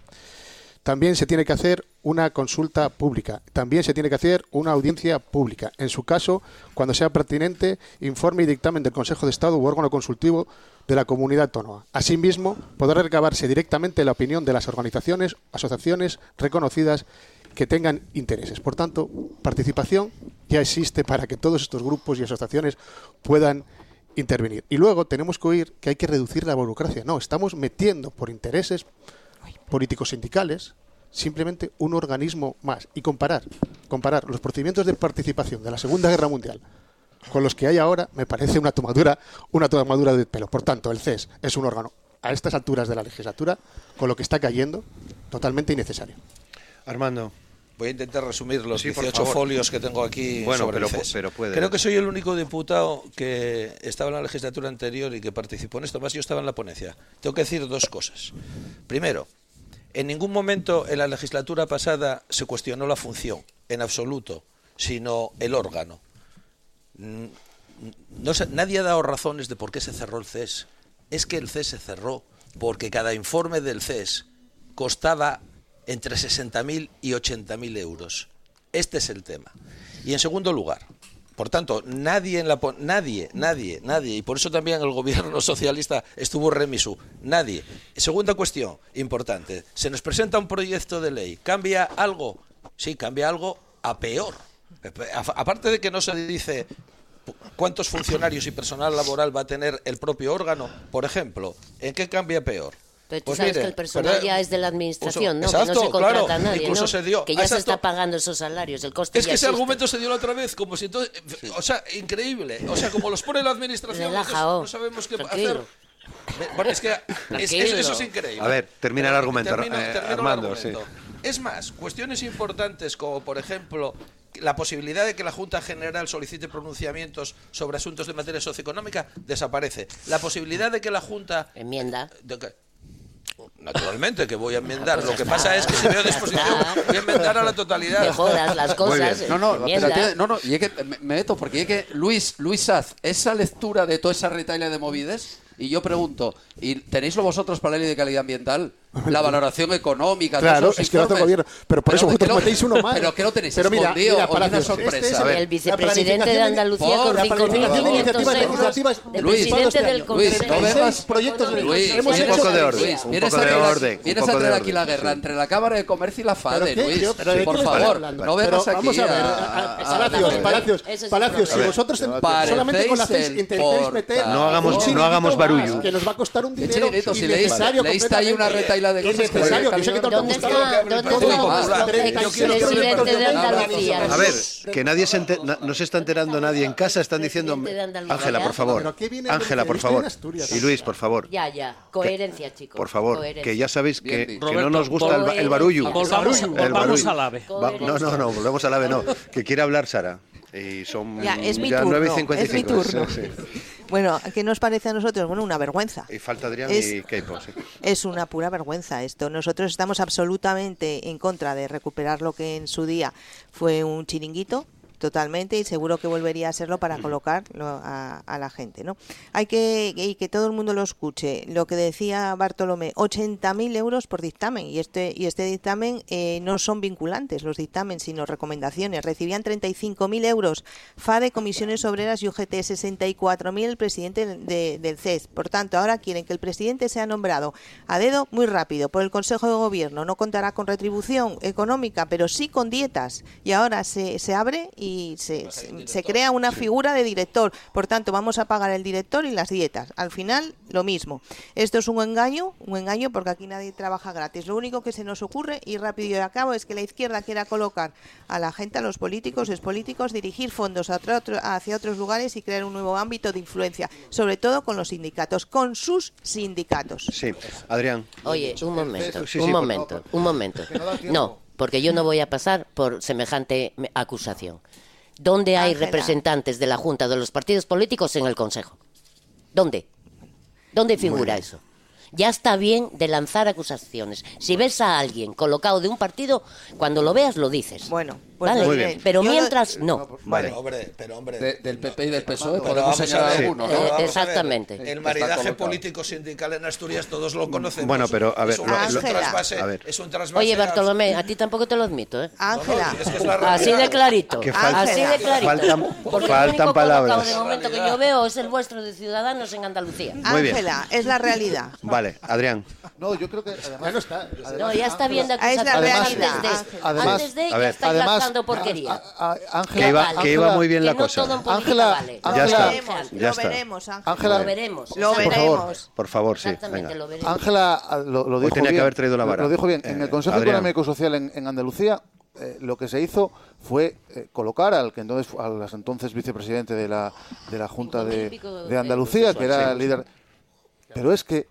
También se tiene que hacer una consulta pública, también se tiene que hacer una audiencia pública. En su caso, cuando sea pertinente, informe y dictamen del Consejo de Estado u órgano consultivo de la comunidad autónoma. Asimismo, podrá recabarse directamente la opinión de las organizaciones, asociaciones reconocidas que tengan intereses. Por tanto, participación ya existe para que todos estos grupos y asociaciones puedan intervenir. Y luego tenemos que oír que hay que reducir la burocracia. No, estamos metiendo por intereses políticos sindicales simplemente un organismo más y comparar comparar los procedimientos de participación de la Segunda Guerra Mundial con los que hay ahora me parece una tomadura una tomadura de pelo. Por tanto, el CES es un órgano a estas alturas de la legislatura con lo que está cayendo totalmente innecesario. Armando. Voy a intentar resumir los Sí, por 18 favor. folios que tengo aquí Bueno, sobre pero el pu- CES. pero puede. Creo que soy el único diputado que estaba en la legislatura anterior y que participó en esto. Más yo estaba en la ponencia. Tengo que decir dos cosas. Primero, en ningún momento en la legislatura pasada se cuestionó la función, en absoluto, sino el órgano. Mm, no se- nadie ha dado razones de por qué se cerró el CES. Es que el CES se cerró porque cada informe del CES costaba entre 60.000 y 80.000 euros. Este es el tema. Y en segundo lugar, por tanto, nadie en la nadie, nadie, nadie, y por eso también el gobierno socialista estuvo remisu, nadie. Segunda cuestión importante, se nos presenta un proyecto de ley, ¿cambia algo? Sí, cambia algo a peor. Aparte de que no se dice cuántos funcionarios y personal laboral va a tener el propio órgano, por ejemplo, ¿en qué cambia peor? Pero tú Pues sabes mire, que el personal ya es de la administración, ¿no? que no se contrata claro, a nadie, incluso ¿no? se dio- que ya se está pagando esos salarios, el coste Es ya que ese existe. argumento se dio la otra vez, como si entonces, o sea, increíble. O sea, como los pone la administración, oh. no sabemos qué Tranquilo. hacer. Bueno, es que es- eso es increíble. A ver, termina el argumento, Termino- eh, termino el argumento. Es más, cuestiones importantes como, por ejemplo, la posibilidad de que la Junta General solicite pronunciamientos sobre asuntos de materia socioeconómica desaparece. La posibilidad de que la Junta Enmienda. de Naturalmente que voy a enmendar. Pues Lo que está. pasa es que si veo disposición, voy a enmendar a la totalidad. Mejoras las cosas. No, no, no, no, y es que me, me meto porque es que Luis, Luis Saz, esa lectura de toda esa retaila de movides, y yo pregunto, ¿y tenéislo vosotros para la ley de calidad ambiental? La valoración económica, Claro, esos es que hace el informes. gobierno. Pero por eso que vosotros metéis uno más. Pero que lo tenéis Pero mira, escondido, mira, o una Palacios, sorpresa. este el vicepresidente de Andalucía Por con la 5.500 planificación de iniciativas euros Luis, presidente del Luis, Consejo. no vengas- proyectos de. Luis, un poco de orden. Luis, un poco de orden, vienes a traer aquí la guerra entre la Cámara de Comercio y la FADE, ¿Pero? Luis. Pero ¿de qué por favor, no Pero vengas aquí Palacios, Palacios, Palacios, si vosotros solamente con la intentáis meter No hagamos- no barullo. que nos va a costar un ¿Qué dinero innecesario leíste ahí una completamente. Retaila de cosas que innecesario, habría que sé que te que ha ¿Dónde gustado. está, Yo expresidente de Andalucía? A ver, que nadie se enter- no se está enterando nadie en casa, están diciendo... Presidente. Ángela, por favor. ¿Pero qué viene a Ángela, por favor. Y Luis, por favor. Ya, ya. Coherencia, chicos. Por favor, que ya sabéis que, no nos gusta el, ba- el barullo. Volvamos- El volvamos barullo. al AVE. Va- no, no, no, volvemos al ave, no. Que quiere hablar Sara. Y son Ya, es mi ya turno, 9 y es 55. mi turno. Sí, sí. Bueno, ¿qué nos parece a nosotros? Bueno, una vergüenza. Y falta Adrián Es- y Keipo, sí. Es una pura vergüenza esto. Nosotros estamos absolutamente en contra de recuperar lo que en su día fue un chiringuito totalmente y seguro que volvería a serlo para colocar lo- a, a la gente, ¿no? Hay que y que todo el mundo lo escuche. Lo que decía Bartolomé, 80.000 euros por dictamen y este y este dictamen eh, no son vinculantes los dictámenes sino recomendaciones. Recibían 35.000 euros FADE, comisiones obreras y UGT 64.000 el presidente de- del CES. Por tanto, ahora quieren que el presidente sea nombrado a dedo muy rápido por el Consejo de Gobierno. No contará con retribución económica, pero sí con dietas. Y ahora se, se abre y se, se, se crea una figura de director. Por tanto, vamos a pagar el director y las dietas. Al final, lo mismo. Esto es un engaño, un engaño porque aquí nadie trabaja gratis. Lo único que se nos ocurre, y rápido y a cabo, es que la izquierda quiera colocar a la gente, a los políticos, es políticos, dirigir fondos a otro- otro- hacia otros lugares y crear un nuevo ámbito de influencia, sobre todo con los sindicatos, con sus sindicatos. Sí, Adrián. Oye, un momento, Sí, sí, un momento, un momento. No, porque yo no voy a pasar por semejante me- acusación. ¿Dónde hay Ángela. representantes de la Junta de los partidos políticos en el Consejo? ¿Dónde? ¿Dónde figura eso? Ya está bien de lanzar acusaciones. Si ves a alguien colocado de un partido, cuando lo veas lo dices. Bueno, pues Muy bien. Pero Yo mientras no. Vale. Pero hombre, pero hombre. De- del PP y del PSOE Pero podemos señalar ver, alguno, ¿no? Exactamente. El Está maridaje político sindical en Asturias todos lo conocemos. Bueno, pero, a ver, es un, lo- es un Ángela. trasvase, A ver. es un trasvase Oye, Bartolomé, a ti tampoco te lo admito, ¿eh? Ángela, es que es la Así realidad. de clarito. Que falta- así de clarito. faltan- Porque faltan el palabras. de momento que yo veo es el vuestro de Ciudadanos en Andalucía. Muy bien. Ángela, es la realidad. Vale, Adrián. No, yo creo que además está. No, ya está bien de Ah, es la realidad, antes de. Además- antes de ya ver, lanzando porquería. a- a- Que Ángela, iba, vale. que iba Ángela, muy bien que la no cosa. Ángela, vale. Ángela- Ya está. Lo veremos, ya lo está. veremos, Ángela. Lo veremos. Lo. Por favor, por favor, sí. Venga. lo veremos. Ángela ah, lo, lo Hoy dijo tenía que bien. haber traído la Lo- vara. Lo dijo bien. En Eh, el Consejo Adrián. Económico y Social en, en Andalucía, eh, lo que se hizo fue eh, colocar al que entonces al las entonces vicepresidente de la de la Junta de, de Andalucía, que era líder. Pero es que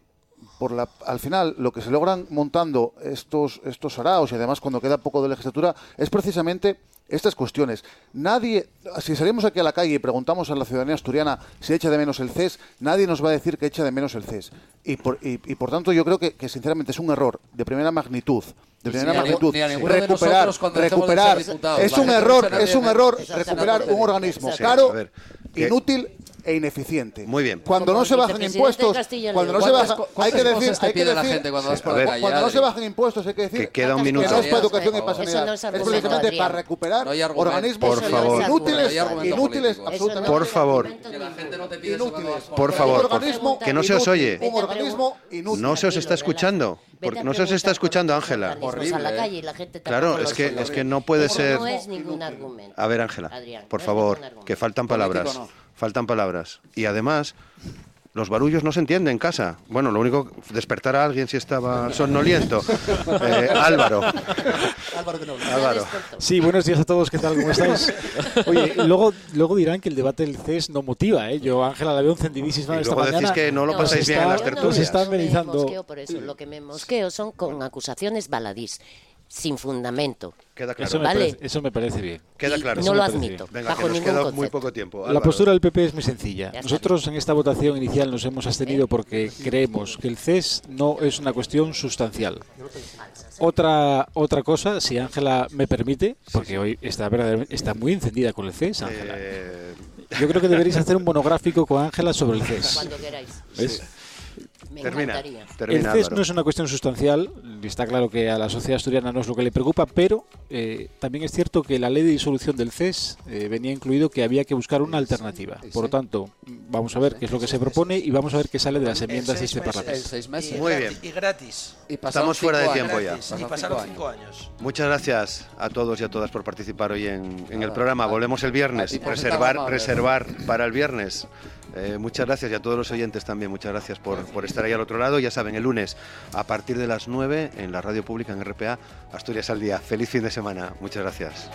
por la, al final lo que se logran montando estos estos araos y además cuando queda poco de legislatura es precisamente estas cuestiones. Nadie, si salimos aquí a la calle y preguntamos a la ciudadanía asturiana si echa de menos el CES, nadie nos va a decir que echa de menos el CES. Y por, y, y por tanto yo creo que, que sinceramente es un error de primera magnitud. De primera ni- magnitud. ni a ninguno de recuperar, recuperar. Es un error, es un error recuperar un organismo Sí, caro, ver, inútil e ineficiente. Muy bien. Cuando Como no se bajan impuestos, cuando no se ¿Cuántas bajan, hay que decir, hay que decir- gente cuando vas por A la ver, calle, cuando no se bajan impuestos hay que decir Que queda un que minuto. no es para educación y no para es sanidad. Es argumento, precisamente Adrián. para recuperar No organismos Por favor. inútiles, No inútiles, absolutamente. Por favor. Que la gente no te pide eso cuando vas por favor, que no se os oye. Un organismo inútil. No se os está escuchando. Porque no se os está escuchando, Ángela. Gente Claro, es que, es que no puede ser... No es ningún argumento. A ver, Ángela, por no es favor, que faltan palabras. No. Faltan palabras. Y además, los barullos no se entienden en casa. Bueno, lo único, despertar a alguien si estaba somnoliento. Eh, Álvaro. Álvaro de Noble. Álvaro. Sí, buenos días a todos, ¿qué tal? ¿Cómo estáis? Oye, luego, luego dirán que el debate del CES no motiva, ¿eh? Yo, Ángela, la veo encendidísima Y esta luego decís que no lo No, pasáis bien en las no tertulias. nos está me amenizando. mosqueo por eso. Lo que me mosqueo son con acusaciones baladís, sin fundamento. Queda claro. Eso me, Vale. parece, eso me parece bien. Queda Y claro. no lo admito, Venga, bajo que nos ningún queda concepto. muy poco tiempo. La postura del PP es muy sencilla. Nosotros en esta votación inicial nos hemos abstenido porque creemos que el CES no es una cuestión sustancial. Otra otra cosa, si Ángela me permite, porque hoy está verdaderamente- está muy encendida con el CES, Ángela. Eh, Yo creo que deberéis hacer un monográfico con Ángela sobre el CES. Cuando queráis. ¿Ves? Me termina. encantaría. El Termina, CES Álvaro. no es una cuestión sustancial, está claro que a la sociedad asturiana no es lo que le preocupa, pero eh, también es cierto que la ley de disolución del CES eh, venía incluido que había que buscar una alternativa. Por lo tanto, vamos a ver qué es lo que se propone y vamos a ver qué sale de las enmiendas de este Parlamento. seis meses. Muy bien. Y gratis. Y Estamos fuera de tiempo años. ya. Y Pasaron cinco años. Muchas gracias a todos y a todas por participar hoy en, en el programa. Volvemos el viernes. Reservar, reservar para el viernes. Eh, muchas gracias y a todos los oyentes también. Muchas gracias por, por estar ahí al otro lado. Ya saben, el lunes a partir de las 9 en la radio pública en RPA, Asturias al Día. Feliz fin de semana. Muchas gracias.